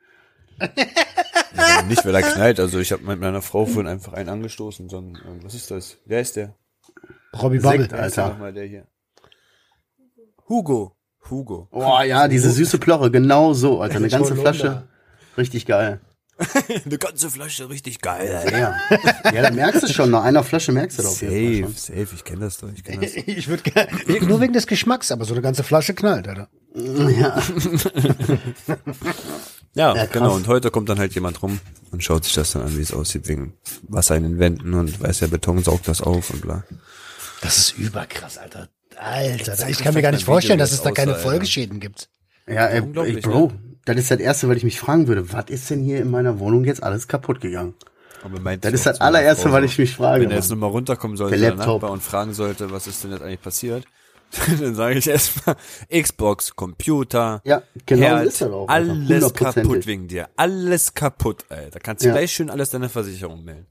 Ja, nicht, weil er knallt, also ich habe mit meiner Frau vorhin einfach einen angestoßen, so ein, ähm, was ist das? Wer ist der? Robbie Bubble. Sekt, Wer ist der Alter. nochmal der hier? Hugo. Hugo. Oh ja, diese süße Plorre, genau so, Alter. Eine ganze. Flasche. Richtig geil. Eine ganze Flasche, richtig geil, Alter. Ja. ja, da merkst du schon, nach einer Flasche merkst du das auf jeden Fall Safe, safe, ich kenne das doch, ich kenne das. Ich würde nur wegen des Geschmacks, aber so eine ganze Flasche knallt, Alter. Ja. Ja, Ja, genau, und heute kommt dann halt jemand rum und schaut sich das dann an, wie es aussieht, wegen Wasser in den Wänden und weiß der Beton saugt das auf und bla. Das ist überkrass, Alter. Alter, ich kann mir gar nicht vorstellen, dass das es da keine. Folgeschäden gibt. Ja, ey, Unglaublich, ey, Bro, ne? das ist das Erste, was ich mich fragen würde. Was ist denn hier in meiner Wohnung jetzt alles kapput gegangen? Das ist das allererste, was ich mich frage. Wenn er jetzt nochmal runterkommen sollte, Der. Nachbar und fragen sollte, was ist denn jetzt eigentlich passiert, dann sage ich erstmal Xbox, Computer, Ja, genau Herd, ist das auch, alles kaputt wegen dir. Alles kaputt, Alter. Kannst du Ja. gleich schön alles deiner Versicherung melden.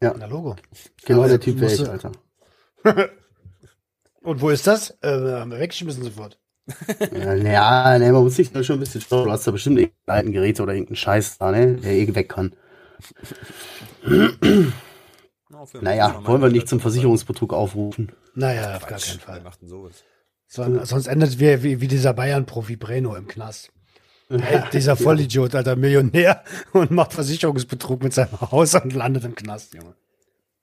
Na, Logo. Genau Aber der Typ wäre ich, du- Alter. Und wo ist das? Äh, haben wir weggeschmissen sofort. Ja, ja, ne, man muss sich da schon ein bisschen schauen. Du hast da bestimmt irgendein alten Gerät oder irgendeinen Scheiß da, ne, der eh weg kann. Naja, wollen wir nicht zum Versicherungsbetrug aufrufen. Naja, auf gar keinen Fall. Wer macht denn sowas? So, sonst endet wir wie, wie dieser Bayern-Profi Breno im Knast. Hey, dieser Vollidiot, alter Millionär und macht Versicherungsbetrug mit seinem Haus und landet im Knast, Junge.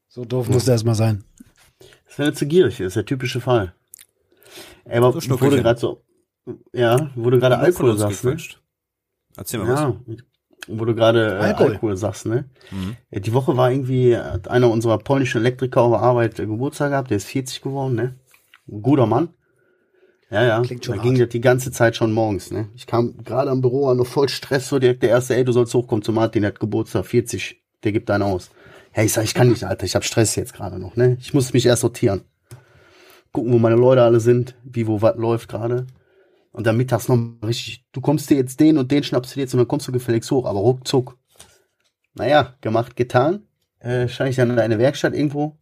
So doof muss der erstmal sein. Das wäre zu gierig, das ist der typische Fall. Ey, aber So wurde gerade so, ja, wo du gerade Alkohol sagst, ne? Erzähl mal was. Wo du gerade äh, Alkohol. Alkohol. sagst, ne? Mhm. Ja, die Woche war irgendwie, hat einer unserer polnischen Elektriker auf der Arbeit äh, Geburtstag gehabt, der ist 40 geworden, ne? Ein guter Mann. Ja, ja. Klingt schon da ging hart. das die ganze Zeit schon morgens, ne? Ich kam gerade am Büro an, noch voll Stress, so direkt der erste, ey, du sollst hochkommen zu Martin, der hat Geburtstag, 40, der gibt einen aus. Hey, ich sag, ich kann nicht, Alter, ich hab Stress jetzt gerade noch, ne? Ich muss mich erst sortieren. Gucken, wo meine Leute alle sind, wie, wo was läuft gerade. Und dann mittags noch mal richtig, du kommst dir jetzt den und den schnappst du dir jetzt und dann kommst du gefälligst hoch, aber ruckzuck. Naja, gemacht, getan. Äh, scheine ich dann in eine Werkstatt irgendwo.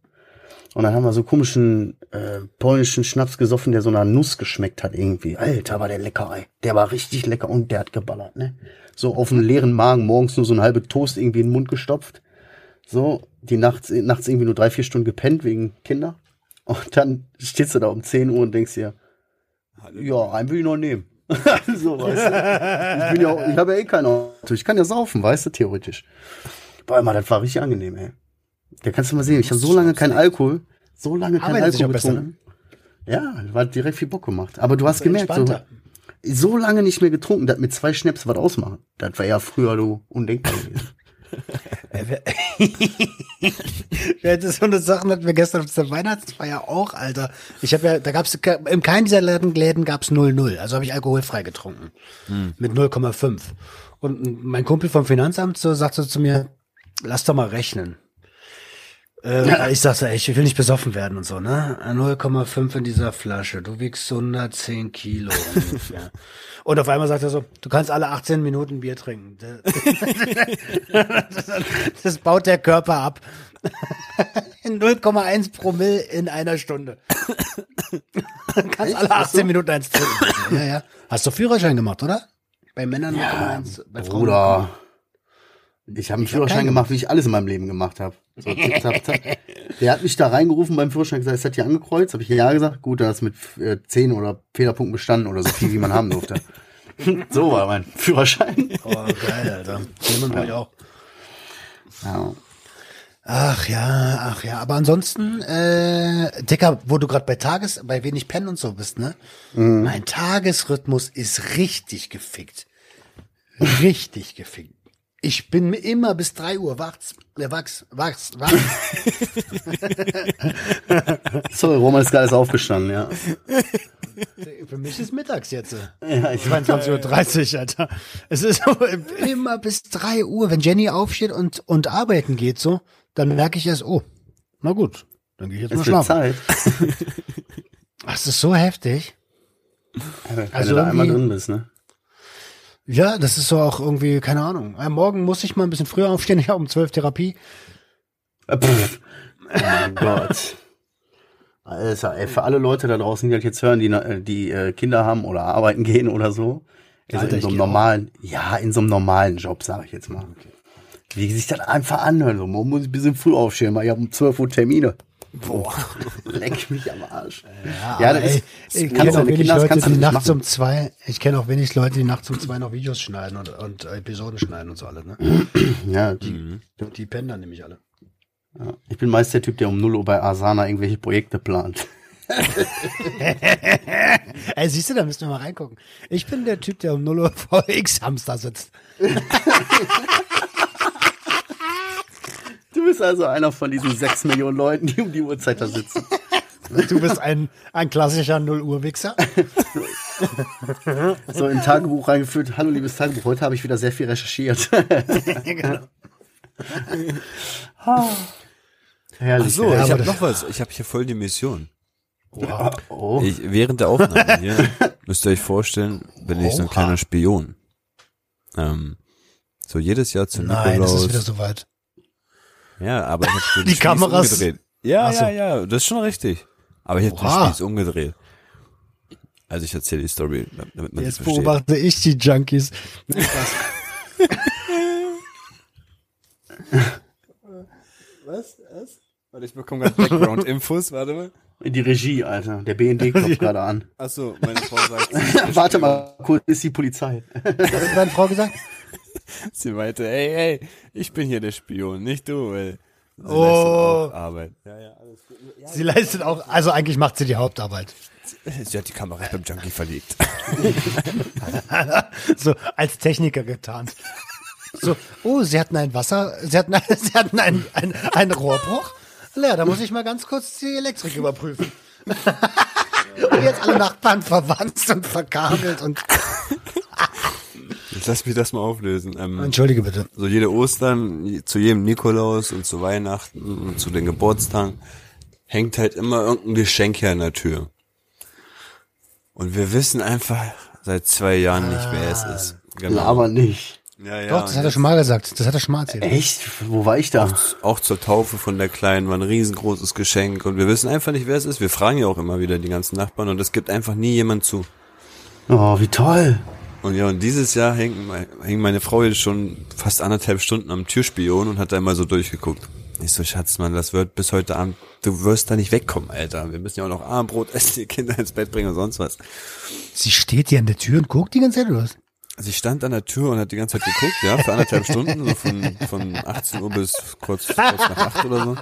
Und dann haben wir so komischen äh, polnischen Schnaps gesoffen, der so nach Nuss geschmeckt hat irgendwie. Alter, war der lecker, ey. Der war richtig lecker und der hat geballert, ne? So auf einem leeren Magen morgens nur so ein halbe Toast irgendwie in den Mund gestopft. So, die nachts, nachts irgendwie nur drei, vier Stunden gepennt wegen Kinder. Und dann stehst du da um 10 Uhr und denkst dir, ja, einen will ich noch nehmen. so, weißt du? Ich bin ja, auch- ich habe ja eh kein Auto. Ich kann ja saufen, weißt du, theoretisch. Boah, immer, das war richtig angenehm, ey. Da kannst du mal sehen, ich habe so lange keinen Alkohol, so lange keinen Alkohol besser, getrunken. Ja, war direkt viel Bock gemacht. Aber du hast gemerkt, so, so lange nicht mehr getrunken, dass mit zwei Schnaps was ausmachen. Das war ja früher du undenkbar gewesen. Das ist so eine Sache, hatten wir gestern auf der Weihnachtsfeier auch, Alter. Ich habe ja, da gab's in keinem dieser Läden, Läden gab's 0,0. Also habe ich alkoholfrei getrunken. Mit 0,5. Und mein Kumpel vom Finanzamt so sagte zu mir, lass doch mal rechnen. Äh, ich sagte, ey, ich will nicht besoffen werden und so, ne? 0,5 in dieser Flasche. Du wiegst 110 Kilo ungefähr. Und auf einmal sagt er so, du kannst alle 18 Minuten Bier trinken. Das, das baut der Körper ab. In 0,1 Promille in einer Stunde. kannst alle 18 Minuten eins trinken. Ja, ja. Hast du Führerschein gemacht, oder? Bei Männern 0,1, bei Frauen. Bruder. Ich habe einen hab Führerschein keinen gemacht, wie ich alles in meinem Leben gemacht habe. So, tipp, tap, tap. Der hat mich da reingerufen beim Führerschein gesagt, es hat hier angekreuzt. Habe ich ja gesagt. Gut, hat es mit äh, 10 oder Fehlerpunkten bestanden oder so viel, wie man haben durfte. so war mein Führerschein. Oh, geil, Alter. Nehmen wir auch. Ja. Ach ja, ach ja. Aber ansonsten, äh, Dicker, wo du gerade bei Tages, bei wenig Pennen und so bist, ne? Mein Tagesrhythmus ist richtig gefickt. Richtig gefickt. Ich bin immer bis drei Uhr wachs, äh, wachs, wachs, wachs. Sorry, Roman ist gerade erst aufgestanden, ja. Für mich ist mittags jetzt. ja ich 22.30 Uhr, Alter. Es ist so immer bis drei Uhr. Wenn Jenny aufsteht und, und arbeiten geht so, dann merke ich erst, oh, na gut, dann gehe ich jetzt mal es wird schlafen. Zeit. Ach, das ist so heftig. Wenn Also du da einmal drin bist, ne? Ja, das ist so auch irgendwie, keine Ahnung. Äh, morgen muss ich mal ein bisschen früher aufstehen. Ich habe um 12 Therapie. Äh, pff. Oh mein Gott. Alter, ey, für alle Leute da draußen, die das jetzt hören, die, äh, die Kinder haben oder arbeiten gehen oder so. Also Alter, in so einem geh auch. normalen, ja, in so einem normalen Job, sage ich jetzt mal. Wie sich das einfach anhört. So, man muss ein bisschen früh aufstehen, weil ich habe um 12 Uhr Termine. Boah, leck mich am Arsch. Ja, aber ey, das ich kenne auch wenig das Leute, die nachts um zwei, ich kenne auch wenig Leute, die nachts um zwei noch Videos schneiden und, und Episoden schneiden und so alle, ne? Ja, die, Die pennen dann nämlich alle. ja. Ich bin meist der Typ, der um 0 Uhr bei Asana irgendwelche Projekte plant. Ey, siehst du, da müssen wir mal reingucken. Ich bin der Typ, der um 0 Uhr vor X-Hamster sitzt. Du bist also einer von diesen 6 Millionen Leuten, die um die Uhrzeit da sitzen. Du bist ein, ein klassischer 0 Uhr Wichser. So in Tagebuch reingeführt. Hallo, liebes Tagebuch. Heute habe ich wieder sehr viel recherchiert. genau. Herrlich. Ach so, Ja, ich habe noch was. Ich habe hier voll die Mission. Oh. Ich, während der Aufnahme hier müsst ihr euch vorstellen, bin ich so ein kleiner Spion. Ähm, so jedes Jahr zu Nein, das Nikolaus. ist wieder soweit. Ja, aber ich habe Die Kameras- umgedreht. Ja, so. ja, ja, das ist schon richtig. Aber ich habe den. Spieß umgedreht. Also ich erzähle die Story, damit man Jetzt das beobachte ich die Junkies. Was? Was? Warte, ich bekomme gerade Background-Infos, warte mal. Die Regie, Alter. Der BND klopft gerade an. Achso, meine Frau sagt, Warte mal, kurz ist die Polizei. Was hat deine Frau gesagt? sie meinte, ey, ey, ich bin hier der Spion, nicht du, weil sie Oh. leistet auch Arbeit. Ja, ja, alles gut. Sie leistet auch, also eigentlich macht sie die Hauptarbeit. Sie hat die Kamera beim Junkie verlegt. So als Techniker getarnt. So, oh, sie hatten ein Wasser, sie hatten, sie hatten einen, einen, einen Rohrbruch. Ja, da muss ich mal ganz kurz die Elektrik überprüfen. und jetzt alle Nachbarn verwandt und verkabelt und. Lass mich das mal auflösen. Ähm, Entschuldige bitte. so jede Ostern, zu jedem Nikolaus und zu Weihnachten und zu den Geburtstagen hängt halt immer irgendein Geschenk hier an der Tür. Und wir wissen einfach seit zwei Jahren nicht, wer es ist. Genau. Aber nicht. Ja, ja. Doch, das hat er schon mal gesagt. Das hat er schon mal erzählt. Echt? Wo war ich da? Auch zur Taufe von der Kleinen war ein riesengroßes Geschenk und wir wissen einfach nicht, wer es ist. Wir fragen ja auch immer wieder die ganzen Nachbarn und es gibt einfach nie jemand zu. Oh, wie toll. Und ja, und dieses Jahr hing, mein- hing meine Frau jetzt schon fast anderthalb Stunden am Türspion und hat da immer so durchgeguckt. Ich so, Schatz, Mann, das wird bis heute Abend, du wirst da nicht wegkommen, Alter. Wir müssen ja auch noch Abendbrot essen, die Kinder ins Bett bringen und sonst was. Sie steht hier an der Tür und guckt die ganze Zeit, oder was? Sie stand an der Tür und hat die ganze Zeit geguckt, ja, für anderthalb Stunden, so von, von 18 Uhr bis kurz, kurz nach 8 oder so.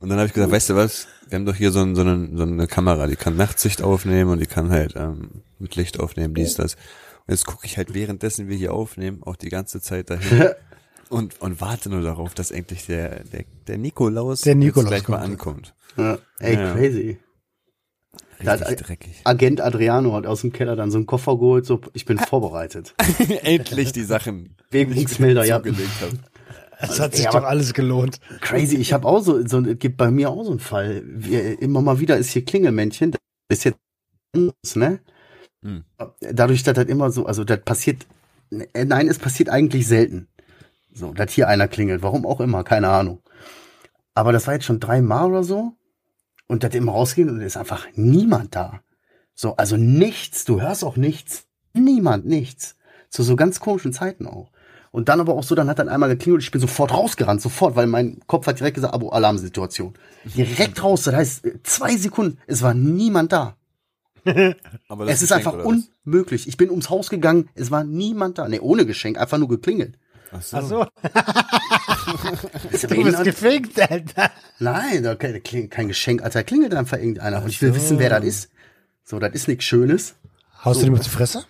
Und dann habe ich gesagt, weißt du was, wir haben doch hier so, ein, so, eine, so eine Kamera, die kann Nachtsicht aufnehmen und die kann halt ähm, mit Licht aufnehmen, dies, das. Und jetzt gucke ich halt währenddessen wir hier aufnehmen, auch die ganze Zeit dahin und, und warte nur darauf, dass endlich der, der, der Nikolaus, Der Nikolaus gleich mal kommt. ankommt. Ja, ey, Ja. crazy. Richtig dreckig. Agent Adriano hat aus dem Keller dann so einen Koffer geholt, so, ich bin vorbereitet. endlich die Sachen, Bewegungsmelder, ja. zugelegt habe. Es hat sich Ja, doch alles gelohnt. Crazy, ich habe auch so, so, es gibt bei mir auch so einen Fall. Wir, immer mal wieder ist hier Klingelmännchen, das ist jetzt, anders, ne? Hm. Dadurch, dass das immer so, also das passiert, nein, es passiert eigentlich selten. So, dass hier einer klingelt, warum auch immer, keine Ahnung. Aber das war jetzt schon dreimal oder so. Und dass immer rausgehen und es ist einfach niemand da. So, also nichts, du hörst auch nichts. Niemand, nichts. Zu so ganz komischen Zeiten auch. Und dann aber auch so, dann hat dann einmal geklingelt, ich bin sofort rausgerannt, sofort, weil mein Kopf hat direkt gesagt, Abo, Alarmsituation. Direkt raus, das heißt, zwei Sekunden, es war niemand da. Aber das Es ist Geschenk, einfach unmöglich. Ich bin ums Haus gegangen, es war niemand da. Nee, ohne Geschenk, einfach nur geklingelt. Ach so. Ach so, Ist ja du bist gefickt, Alter. Nein, da kein, kein Geschenk, Alter, klingelt einfach irgendeiner. Und ich will wissen, wer das ist. So, das ist nichts Schönes. Haust du dem auf die Fresse?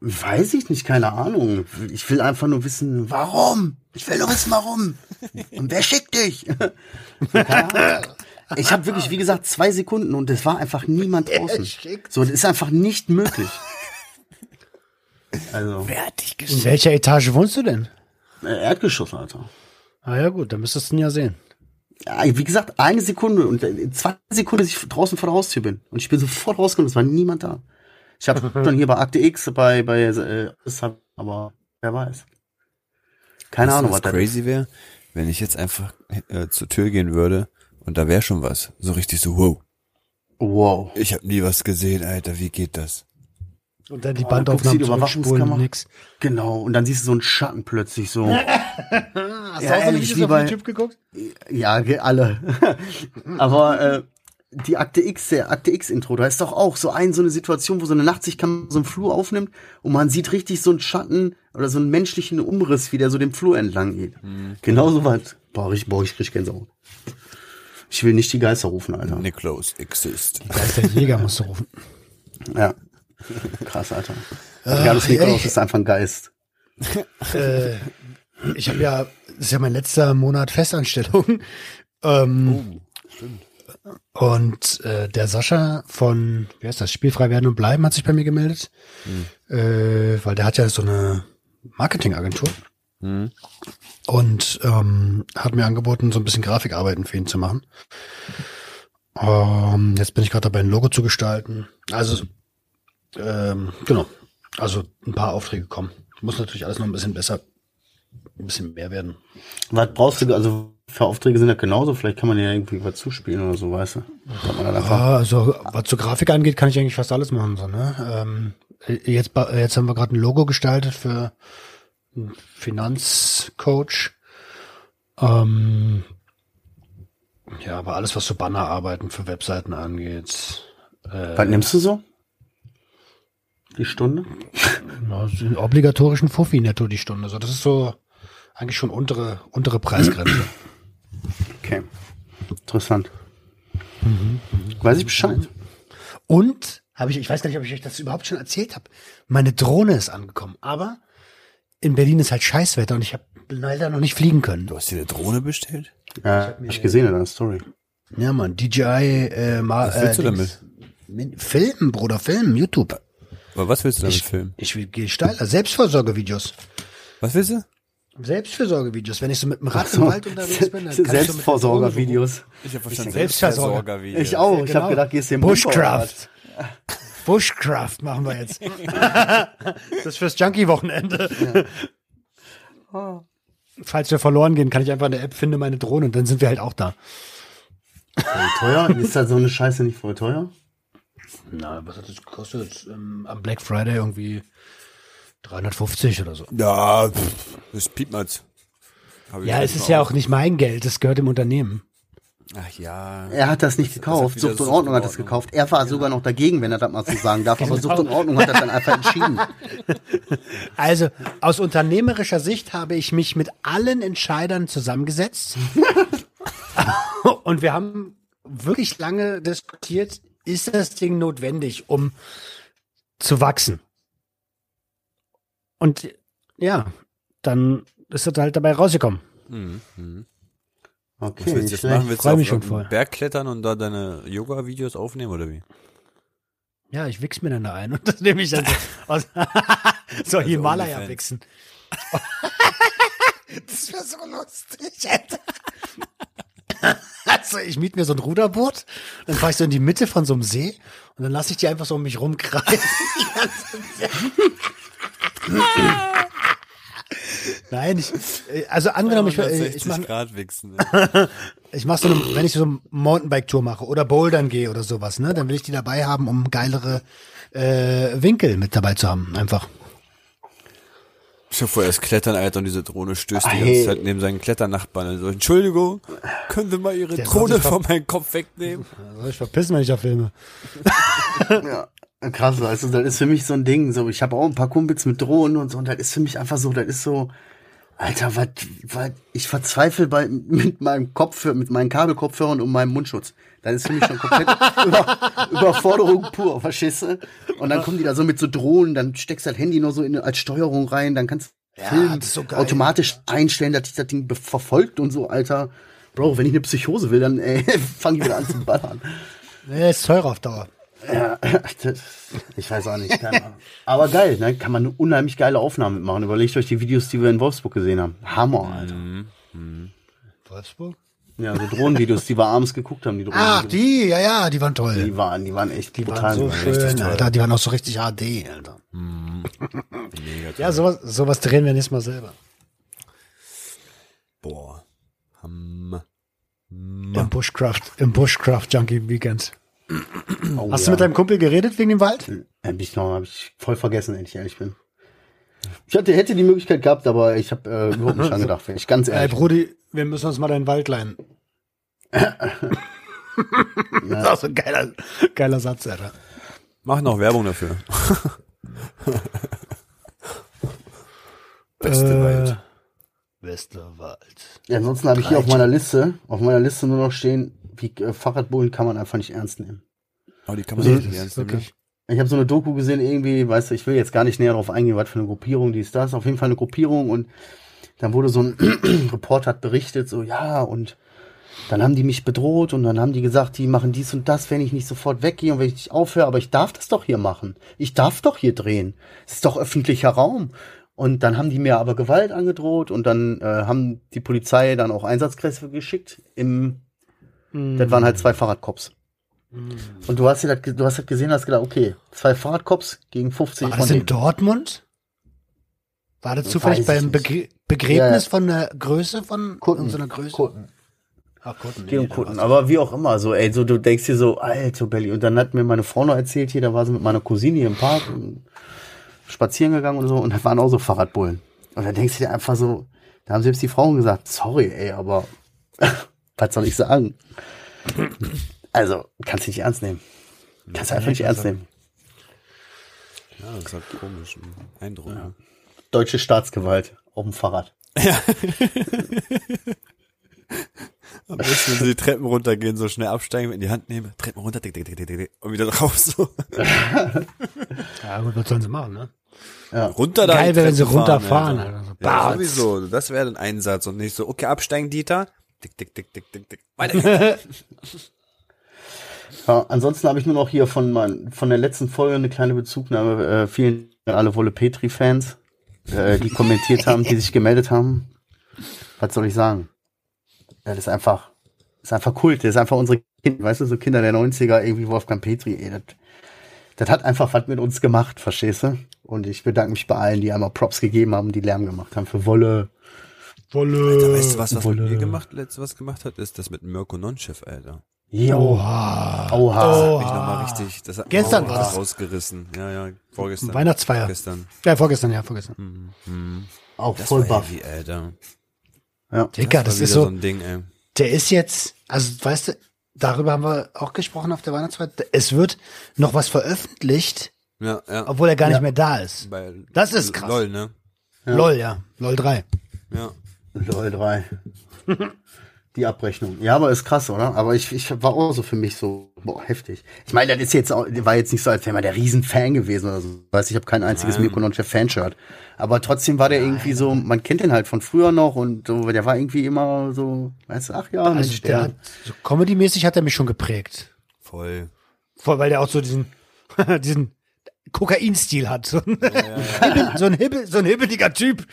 Weiß ich nicht, keine Ahnung. Ich will einfach nur wissen, warum. Ich will nur wissen, warum. Und wer schickt dich? Ich habe wirklich, wie gesagt, zwei Sekunden und es war einfach niemand draußen. So, das ist einfach nicht möglich. Also, In welcher Etage wohnst du denn? äh, Erdgeschoss, Alter. Ah ja gut, dann müsstest du ihn ja sehen. Ja, wie gesagt, eine Sekunde und in zwei Sekunden, dass ich draußen vor der Haustür bin. Und ich bin sofort rausgekommen, es war niemand da. Ich habe schon hier bei Akte X, bei, bei, äh, aber wer weiß. Keine Weißt Ahnung, was was das crazy wäre, wenn ich jetzt einfach äh, zur Tür gehen würde und da wäre schon was. So richtig so, wow, Wow. ich habe nie was gesehen, Alter, wie geht das? Und dann die Oh, Bandaufnahmen Überwachungskammer. nix. Genau. Und dann siehst du so einen Schatten plötzlich so. Hast Ja, du auch so auf bei- YouTube geguckt? ja, alle. aber äh, die Akte X, der Akte X Intro, da ist doch auch so ein, so eine Situation, wo so eine Nachtsichtkamera so einen Flur aufnimmt und man sieht richtig so einen Schatten oder so einen menschlichen Umriss, wie der so den Flur entlang geht. Genau so was. Boah, ich, boah, ich krieg Gänsehaut. Ich will nicht die Geister rufen, Alter. Nicholas exist. Da ist der Jäger, musst du rufen. Ja. Krass, Alter. Gallus Nikolaus ey. ist einfach ein Geist. äh, ich habe ja, das ist ja mein letzter Monat Festanstellung. Ähm, Und äh, der Sascha von, wie heißt das, Spielfrei werden und bleiben, hat sich bei mir gemeldet. Äh, weil der hat ja so eine Marketingagentur. Und ähm, hat mir angeboten, so ein bisschen Grafikarbeiten für ihn zu machen. Ähm, jetzt bin ich gerade dabei, ein Logo zu gestalten. Also, ähm, genau. Also ein paar Aufträge kommen. Muss natürlich alles noch ein bisschen besser, ein bisschen mehr werden. Was brauchst du, also für Aufträge sind das genauso, vielleicht kann man ja irgendwie was zuspielen oder so, weißt du? Ah, also was zur Grafik angeht, kann ich eigentlich fast alles machen. So, ne? ähm, jetzt, jetzt haben wir gerade ein Logo gestaltet für einen Finanzcoach. Ähm, ja, aber alles, was so Bannerarbeiten für Webseiten angeht. Äh, was nimmst du so? Die Stunde? na, so obligatorischen Fuffi netto die Stunde. So, das ist so eigentlich schon untere, untere Preisgrenze. Interessant. Weiß ich Bescheid. Und habe ich, ich weiß gar nicht, ob ich euch das überhaupt schon erzählt habe. Meine Drohne ist angekommen, aber in Berlin ist halt Scheißwetter und ich habe leider noch nicht fliegen können. Du hast dir eine Drohne bestellt? Ja, hab ich gesehen in deiner Story. Ja, Mann, DJI, äh, mal, Was willst äh, du Dings- Min- Filmen, Bruder, Filmen, YouTube. Aber was willst du damit Ich, filmen? ich will, gehe steiler. Selbstvorsorgevideos. Was willst du? Selbstfürsorgevideos. Wenn ich so mit dem Rad im Wald unterwegs bin, dann kann ich. Ich habe verstanden, Selbstversorger. Ich auch. Ich Genau. habe gedacht, gehst du im Bushcraft. Bushcraft machen wir jetzt. das ist fürs Junkie-Wochenende. falls wir verloren gehen, kann ich einfach in der App finde meine Drohne und dann sind wir halt auch da. Voll teuer? Ist da so eine Scheiße nicht voll teuer? Na, was hat das gekostet? Ähm, am Black Friday irgendwie 350 oder so. Ja, pff, das. Hab ich Ja, es ist ja auch nicht mein Geld, das gehört dem Unternehmen. Ach ja. Er hat das nicht gekauft. wieder Sucht und Ordnung hat das gekauft. Er war sogar noch dagegen, wenn er das mal so sagen darf. Aber Sucht und Ordnung hat das dann einfach entschieden. Also aus unternehmerischer Sicht habe ich mich mit allen Entscheidern zusammengesetzt und wir haben wirklich lange diskutiert, ist das Ding notwendig, um zu wachsen? Und ja, dann ist das halt dabei rausgekommen. Okay, Was willst du nicht jetzt machen? Willst du mich auf schon irgendeinen voll. Berg klettern und da deine Yoga-Videos aufnehmen oder wie? Ja, ich wichs mir dann da ein und das nehme ich dann so aus so Himalaya OnlyFans. wichsen. das wäre so lustig, Alter. Also ich miete mir so ein Ruderboot, dann fahre ich so in die Mitte von so einem See und dann lasse ich die einfach so um mich rumkreisen. Nein, ich, äh, also angenommen, ich, äh, ich mache Grad wichsen. ich mach so eine, wenn ich so eine Mountainbike-Tour mache oder Bouldern gehe oder sowas, ne, dann will ich die dabei haben, um geilere äh, Winkel mit dabei zu haben, einfach. Ich hab vorher das Klettern, Alter, und diese Drohne stößt die ganze Zeit neben seinen Kletternachbarn. Also, Entschuldigung, können Sie mal Ihre Der Drohne von meinem Kopf wegnehmen? Soll ich verpissen, wenn ich da filme? Ja, krass, also das ist für mich so ein Ding. So, ich habe auch ein paar Kumpels mit Drohnen und so, und das ist für mich einfach so, das ist so, Alter, was, was ich verzweifle bei mit meinem Kopfhörer, mit meinen Kabelkopfhörern und meinem Mundschutz. Das ist für mich schon komplett über, Überforderung pur, verstehst du? Und dann kommen die da so mit so Drohnen, dann steckst du das Handy nur so in, als Steuerung rein, dann kannst du Ja, ist so automatisch einstellen, dass dich das Ding be- verfolgt und so, Alter. Bro, wenn ich eine Psychose will, dann fange ich wieder an zu ballern. Nee, ist teurer auf Dauer. Ja, das, ich weiß auch nicht. Keine Ahnung. Aber geil, ne? Kann man eine unheimlich geile Aufnahme mitmachen. Überlegt euch die Videos, die wir in Wolfsburg gesehen haben. Hammer, Alter. Wolfsburg? Ja, so Drohnenvideos, die wir abends geguckt haben, die Drohnen. Ach, die, ja, ja, die waren toll. die waren, die waren echt Die brutal. waren so schön, toll. Alter. Die waren auch so richtig HD, Alter. Mega Ja, sowas, sowas drehen wir nächstes Mal selber. Boah. Hammer. Im Bushcraft, im Bushcraft Junkie Weekend. Oh, Hast ja. du mit deinem Kumpel geredet wegen dem Wald? Hab ich noch, hab ich voll vergessen, wenn ich ehrlich bin. Ich hatte, hätte die Möglichkeit gehabt, aber ich habe äh, überhaupt nicht angedacht, wenn ich ganz Ey, ehrlich. Brudi, wir müssen uns mal deinen Wald leihen. das ist auch so ein geiler, geiler Satz, Alter. Mach noch Werbung dafür. Beste Äh, Wald. Westerwald. Ja, ansonsten habe ich hier auf meiner Liste, auf meiner Liste nur noch stehen, wie äh, Fahrradbullen kann man einfach nicht ernst nehmen. Aber die kann man Also, nicht ernst nehmen. wirklich- Ich habe so eine Doku gesehen, irgendwie, weißt du, ich will jetzt gar nicht näher darauf eingehen, was für eine Gruppierung die ist. Das ist auf jeden Fall eine Gruppierung und dann wurde so ein Reporter hat berichtet, so ja, und dann haben die mich bedroht und dann haben die gesagt, die machen dies und das, wenn ich nicht sofort weggehe und wenn ich nicht aufhöre, aber ich darf das doch hier machen. Ich darf doch hier drehen. Es ist doch öffentlicher Raum. Und dann haben die mir aber Gewalt angedroht und dann äh, haben die Polizei dann auch Einsatzkräfte geschickt. Im, das waren halt zwei Fahrradcops. Und du hast dir das, du hast das gesehen, hast gedacht, okay, zwei Fahrradcops gegen 50 War von das in. Dortmund? War das zufällig beim. Begr Begräbnis Ja. von der Größe von Kutten. so einer Größe? Kutten. Ach, Kutten. Nee, Kutten. da Aber wie auch immer, so, ey, so, du denkst dir so, alter Belly. Und dann hat mir meine Frau noch erzählt, hier, da war sie mit meiner Cousine hier im Park und spazieren gegangen und so, und da waren auch so Fahrradbullen. Und da denkst du dir einfach so, da haben selbst die Frauen gesagt, sorry, ey, aber was soll ich sagen? Also, kannst du nicht ernst nehmen. Kannst du einfach nicht ernst nehmen. Ja, das hat komischen Eindruck. ne? Deutsche Staatsgewalt auf dem Fahrrad. Am besten, wenn sie die Treppen runtergehen, so schnell absteigen, in die Hand nehmen, Treppen runter, tick, tick, tick, tick, tick, und wieder drauf so. Ja, gut, was sollen sie machen, ne? Runter da. Geil wäre, wenn sie Treppen fahren, runterfahren, Alter. Alter. So, Ja, sowieso. Das wäre ein Einsatz und nicht so, okay, absteigen, Dieter. Tick, tick, tick, tick, tick, tick. Weiter geht's. Ja, ansonsten habe ich nur noch hier von, mein, von der letzten Folge eine kleine Bezugnahme. Äh, vielen Dank an alle Wolle Petri-Fans, äh, die kommentiert haben, die sich gemeldet haben. Was soll ich sagen? Ja, das ist einfach, das ist einfach Kult. Das ist einfach unsere Kinder, weißt du, so Kinder der 90er, irgendwie Wolfgang Petri, ey, das, das hat einfach was mit uns gemacht, verstehst du? Und ich bedanke mich bei allen, die einmal Props gegeben haben, die Lärm gemacht haben für Wolle. Wolle. Weißt du, was, was Wolle. mit mir gemacht, letztes was gemacht hat, ist das mit Mirko Nonchef, Alter. Jo. Oha. Oha. Das hat mich nochmal richtig, das hat Gestern mich war das. rausgerissen. Ja, ja, vorgestern. Weihnachtsfeier. Gestern. Ja, vorgestern, ja, vorgestern. Auch Das voll war baff. heavy, Alter. Ja. Dicker, war das wieder ist so, ein Ding, ey. der ist jetzt, also weißt du, darüber haben wir auch gesprochen auf der Weihnachtsfeier. Es wird noch was veröffentlicht, Ja, ja. obwohl er gar nicht mehr da ist. Bei Das ist krass. LOL, ne? LOL, ja. LOL 3. Ja. LOL 3. Die Abrechnung. Ja, aber ist krass, oder? Aber ich, ich war auch so für mich so, boah, heftig. Ich meine, das ist jetzt auch, war jetzt nicht so, als wäre man der Riesenfan gewesen oder so. Weiß ich habe kein einziges Nein. Mirko Nonchef Fanshirt. Aber trotzdem war der irgendwie so, man kennt den halt von früher noch und so, der war irgendwie immer so, weißt du, ach ja, Also Mensch, der der. hat, so Comedy-mäßig hat er mich schon geprägt. Voll. Voll, weil der auch so diesen, diesen Kokain-Stil hat. So ein, so ein, Hibbel, so ein hibbeliger Typ.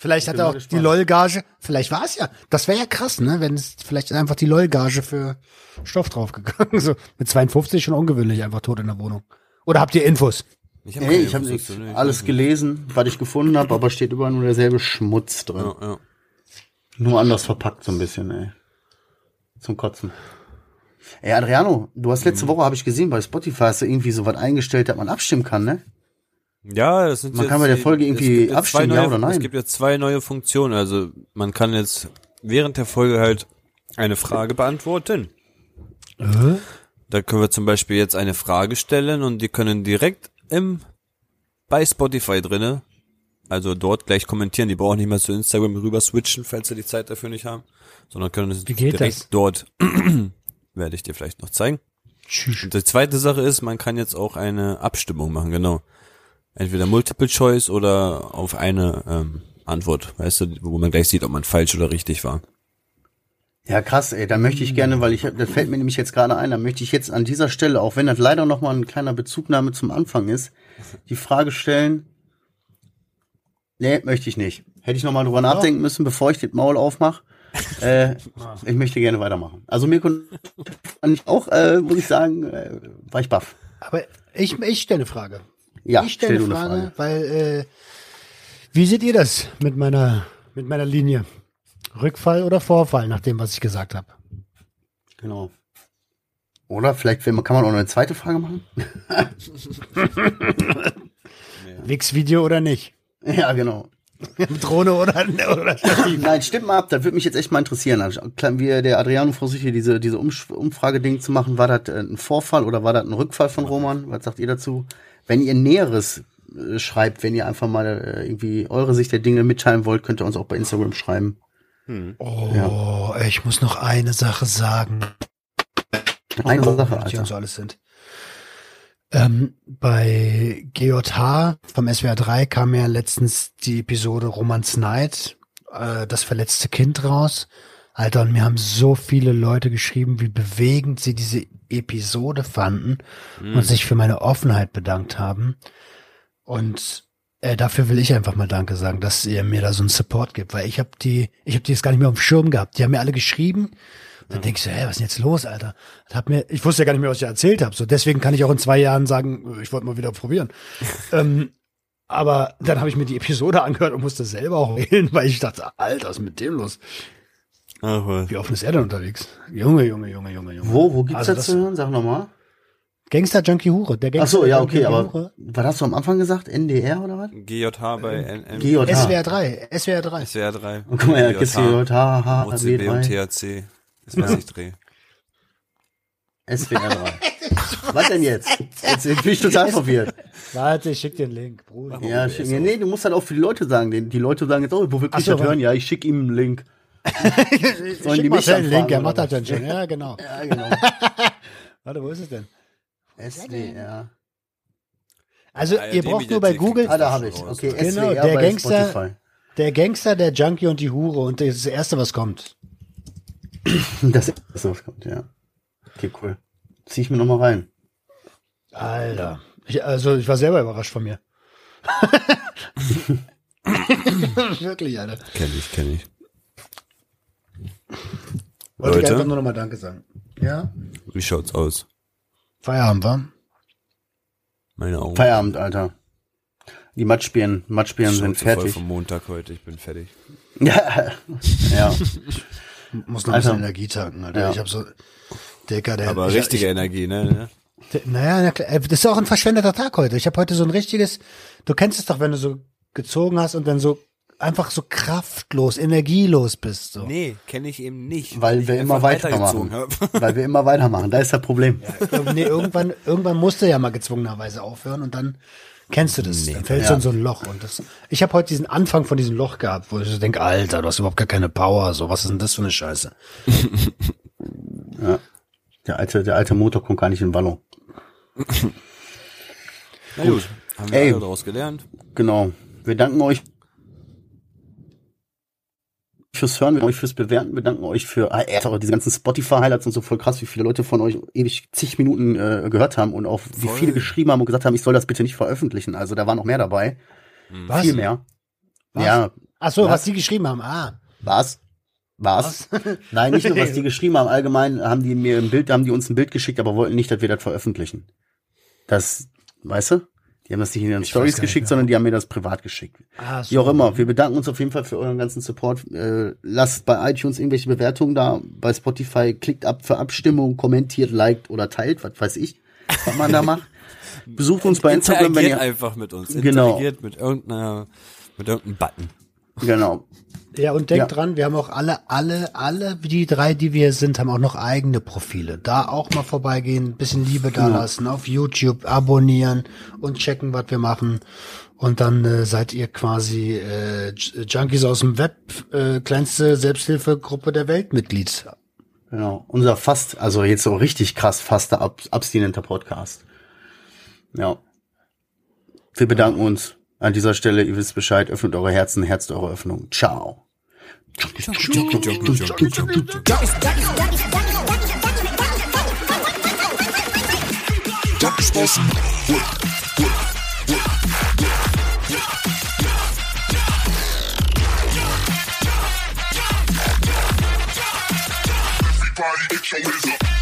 Vielleicht hat er auch gespannt. die LOL-Gage. Vielleicht war es ja. Das wäre ja krass, ne? Wenn es vielleicht einfach die LOL-Gage für Stoff draufgegangen. So mit 52 schon ungewöhnlich, einfach tot in der Wohnung. Oder habt ihr Infos? Ich habe Nee, ich habe nichts, alles gelesen, was ich gefunden habe, aber steht überall nur derselbe Schmutz drin. Ja, ja. Nur anders verpackt so ein bisschen, ey. Zum Kotzen. Ey, Adriano, du hast letzte Woche, habe ich gesehen, bei Spotify hast du irgendwie so was eingestellt, dass man abstimmen kann, ne? Ja, das sind Man jetzt kann bei der Folge irgendwie abstimmen, neue, ja oder nein? Es gibt jetzt zwei neue Funktionen. Also man kann jetzt während der Folge halt eine Frage beantworten. Da können wir zum Beispiel jetzt eine Frage stellen und die können direkt im bei Spotify drinne, also dort gleich kommentieren. Die brauchen nicht mehr zu Instagram rüber switchen, falls sie die Zeit dafür nicht haben, sondern können es direkt das? dort werde ich dir vielleicht noch zeigen. Tschüss. Und die zweite Sache ist, man kann jetzt auch eine Abstimmung machen, genau. Entweder Multiple Choice oder auf eine ähm, Antwort, weißt du, wo man gleich sieht, ob man falsch oder richtig war. Ja, krass, ey, da möchte ich gerne, weil ich, das fällt mir nämlich jetzt gerade ein, da möchte ich jetzt an dieser Stelle, auch wenn das leider noch mal ein kleiner Bezugnahme zum Anfang ist, die Frage stellen, nee, möchte ich nicht. Hätte ich noch mal drüber nachdenken müssen, bevor ich das Maul aufmache. äh, ich möchte gerne weitermachen. Also mir ich auch, äh, muss ich sagen, äh, war ich baff. Aber ich, ich stelle eine Frage. Ja, ich stelle stell eine Frage, Frage. weil äh, wie seht ihr das mit meiner mit meiner Linie? Rückfall oder Vorfall, nach dem, was ich gesagt habe? Genau. Oder vielleicht kann man auch noch eine zweite Frage machen? Wix-Video oder nicht? ja, genau. Drohne oder, oder? Nein, stimmt mal ab, das würde mich jetzt echt mal interessieren. Also, Wie der Adriano versucht hier diese, diese Umfrage-Ding zu machen, war das äh, ein Vorfall oder war das ein Rückfall von Roman? Was sagt ihr dazu? Wenn ihr Näheres äh, schreibt, wenn ihr einfach mal äh, irgendwie eure Sicht der Dinge mitteilen wollt, könnt ihr uns auch bei Instagram schreiben. Oh, ich muss noch eine Sache sagen. Eine Sache, Die Alter. uns so alles sind. Ähm, bei GJH vom SWR 3 kam ja letztens die Episode Romans Night, äh, das verletzte Kind raus. Alter, und mir haben so viele Leute geschrieben, wie bewegend sie diese Episode fanden und sich für meine Offenheit bedankt haben. Und äh, dafür will ich einfach mal Danke sagen, dass ihr mir da so einen Support gibt, weil ich habe die, ich habe die jetzt gar nicht mehr auf dem Schirm gehabt. Die haben mir alle geschrieben. Dann denk ich so, hä, was ist denn jetzt los, Alter? Hat mir, ich wusste ja gar nicht mehr, was ich erzählt habe. So deswegen kann ich auch in zwei Jahren sagen, ich wollte mal wieder probieren. ähm, aber dann habe ich mir die Episode angehört und musste selber auch heulen, weil ich dachte, Alter, was ist mit dem los? Ach, was. Wie offen ist er denn unterwegs? Junge, Junge, Junge, Junge, Junge. Wo, wo gibt's Also das zu hören? Sag nochmal. Gangster Junkie Hure. Der Ach Gangster so, ja, Junkie okay, aber Hure. was hast du am Anfang gesagt? NDR oder was? GJH bei. GJH. SWR 3, SWR 3. SWR 3. Und guck mal, ja, GJH, H, OCB und HB3, THC. Das was ich drehe. SWR 3. was denn jetzt? Jetzt bin ich total verwirrt. Warte, ich schick dir den Link, Bruder. Ja, schick mir. Nee, du musst halt auch für die Leute sagen. Die Leute sagen jetzt, oh, wo will Ach ich das hören? Ja, ich schicke ihm einen Link. Ich Sollen die schick mich den Link, er macht das dann schon. Ja, genau. Ja, genau. Warte, wo ist es denn? SWR. Also, ARD ihr braucht nur bei Google Ah, da habe ich. Okay, Genau, SWR der bei Gangster- Spotify. der Gangster, der Junkie und die Hure und das ist das Erste, was kommt. Das das, was kommt, ja. Okay, cool. Zieh ich mir nochmal rein. Alter. Ich, also, ich war selber überrascht von mir. Wirklich, Alter. Kenn ich, kenn ich. Wollte ich Leute? einfach nur nochmal Danke sagen. Ja? Wie schaut's aus? Feierabend, wa? Meine Augen Feierabend, Alter. Die Matschbirnen, Matschbirnen sind Schnauze voll fertig. vom Montag heute. Ich bin fertig. Ja, ja. Muss noch ein bisschen Energie tanken, Alter. Ja. Ich habe so, Dicker, der. Aber ich, richtige Ich, Energie, ne? naja, na klar, das ist auch ein verschwendeter Tag heute. Ich habe heute so ein richtiges, du kennst es doch, wenn du so gezogen hast und dann so einfach so kraftlos, energielos bist. So. Nee, kenne ich eben nicht. Weil wir immer weitermachen. Weil wir immer weitermachen. Da ist das Problem. Ir- nee, irgendwann, irgendwann musst du ja mal gezwungenerweise aufhören und dann kennst du das. dann fällst du Ja. in so ein Loch. Und das, ich habe heute diesen Anfang von diesem Loch gehabt, wo ich so denke, Alter, du hast überhaupt gar keine Power. So, was ist denn das für eine Scheiße? Der alte, der alte Motor kommt gar nicht in Wallung. Na gut, haben wir Ey. alle daraus gelernt. Genau. Wir danken euch fürs Hören, wir danken euch fürs Bewerten, wir danken euch für ah, auch diese ganzen Spotify-Highlights und so voll krass, wie viele Leute von euch ewig zig Minuten äh, gehört haben und auch wie Voll. viele geschrieben haben und gesagt haben, ich soll das bitte nicht veröffentlichen. Also da war noch mehr dabei. Was? Viel mehr. Was? Ja, Ach so, was? Was? die geschrieben haben. Ah. was? Was? Nein, nicht nur, was die geschrieben haben. Allgemein haben die mir ein Bild, haben die uns ein Bild geschickt, aber wollten nicht, dass wir das veröffentlichen. Das, weißt du? Die haben das nicht in ihren Stories nicht geschickt, mehr. sondern die haben mir das privat geschickt. Ah, so. Wie auch immer, wir bedanken uns auf jeden Fall für euren ganzen Support. Äh, lasst bei iTunes irgendwelche Bewertungen da, bei Spotify klickt ab für Abstimmung, kommentiert, liked oder teilt, was weiß ich, was man da macht. Besucht uns bei Instagram, wenn ihr einfach mit uns. Genau. Interagiert mit irgendeiner, mit irgendeinem Button. Genau. Ja, und denkt Ja. dran, wir haben auch alle, alle, alle, die drei, die wir sind, haben auch noch eigene Profile. Da auch mal vorbeigehen, ein bisschen Liebe da lassen, auf YouTube abonnieren und checken, was wir machen. Und dann äh, seid ihr quasi äh, Junkies aus dem Web, äh, kleinste Selbsthilfegruppe der Welt Mitglied. Genau. Unser fast, also jetzt so richtig krass faster ab, abstinenter Podcast. Ja. Wir bedanken uns an dieser Stelle. Ihr wisst Bescheid. Öffnet eure Herzen, herzt eure Öffnung. Ciao. Everybody get your hands.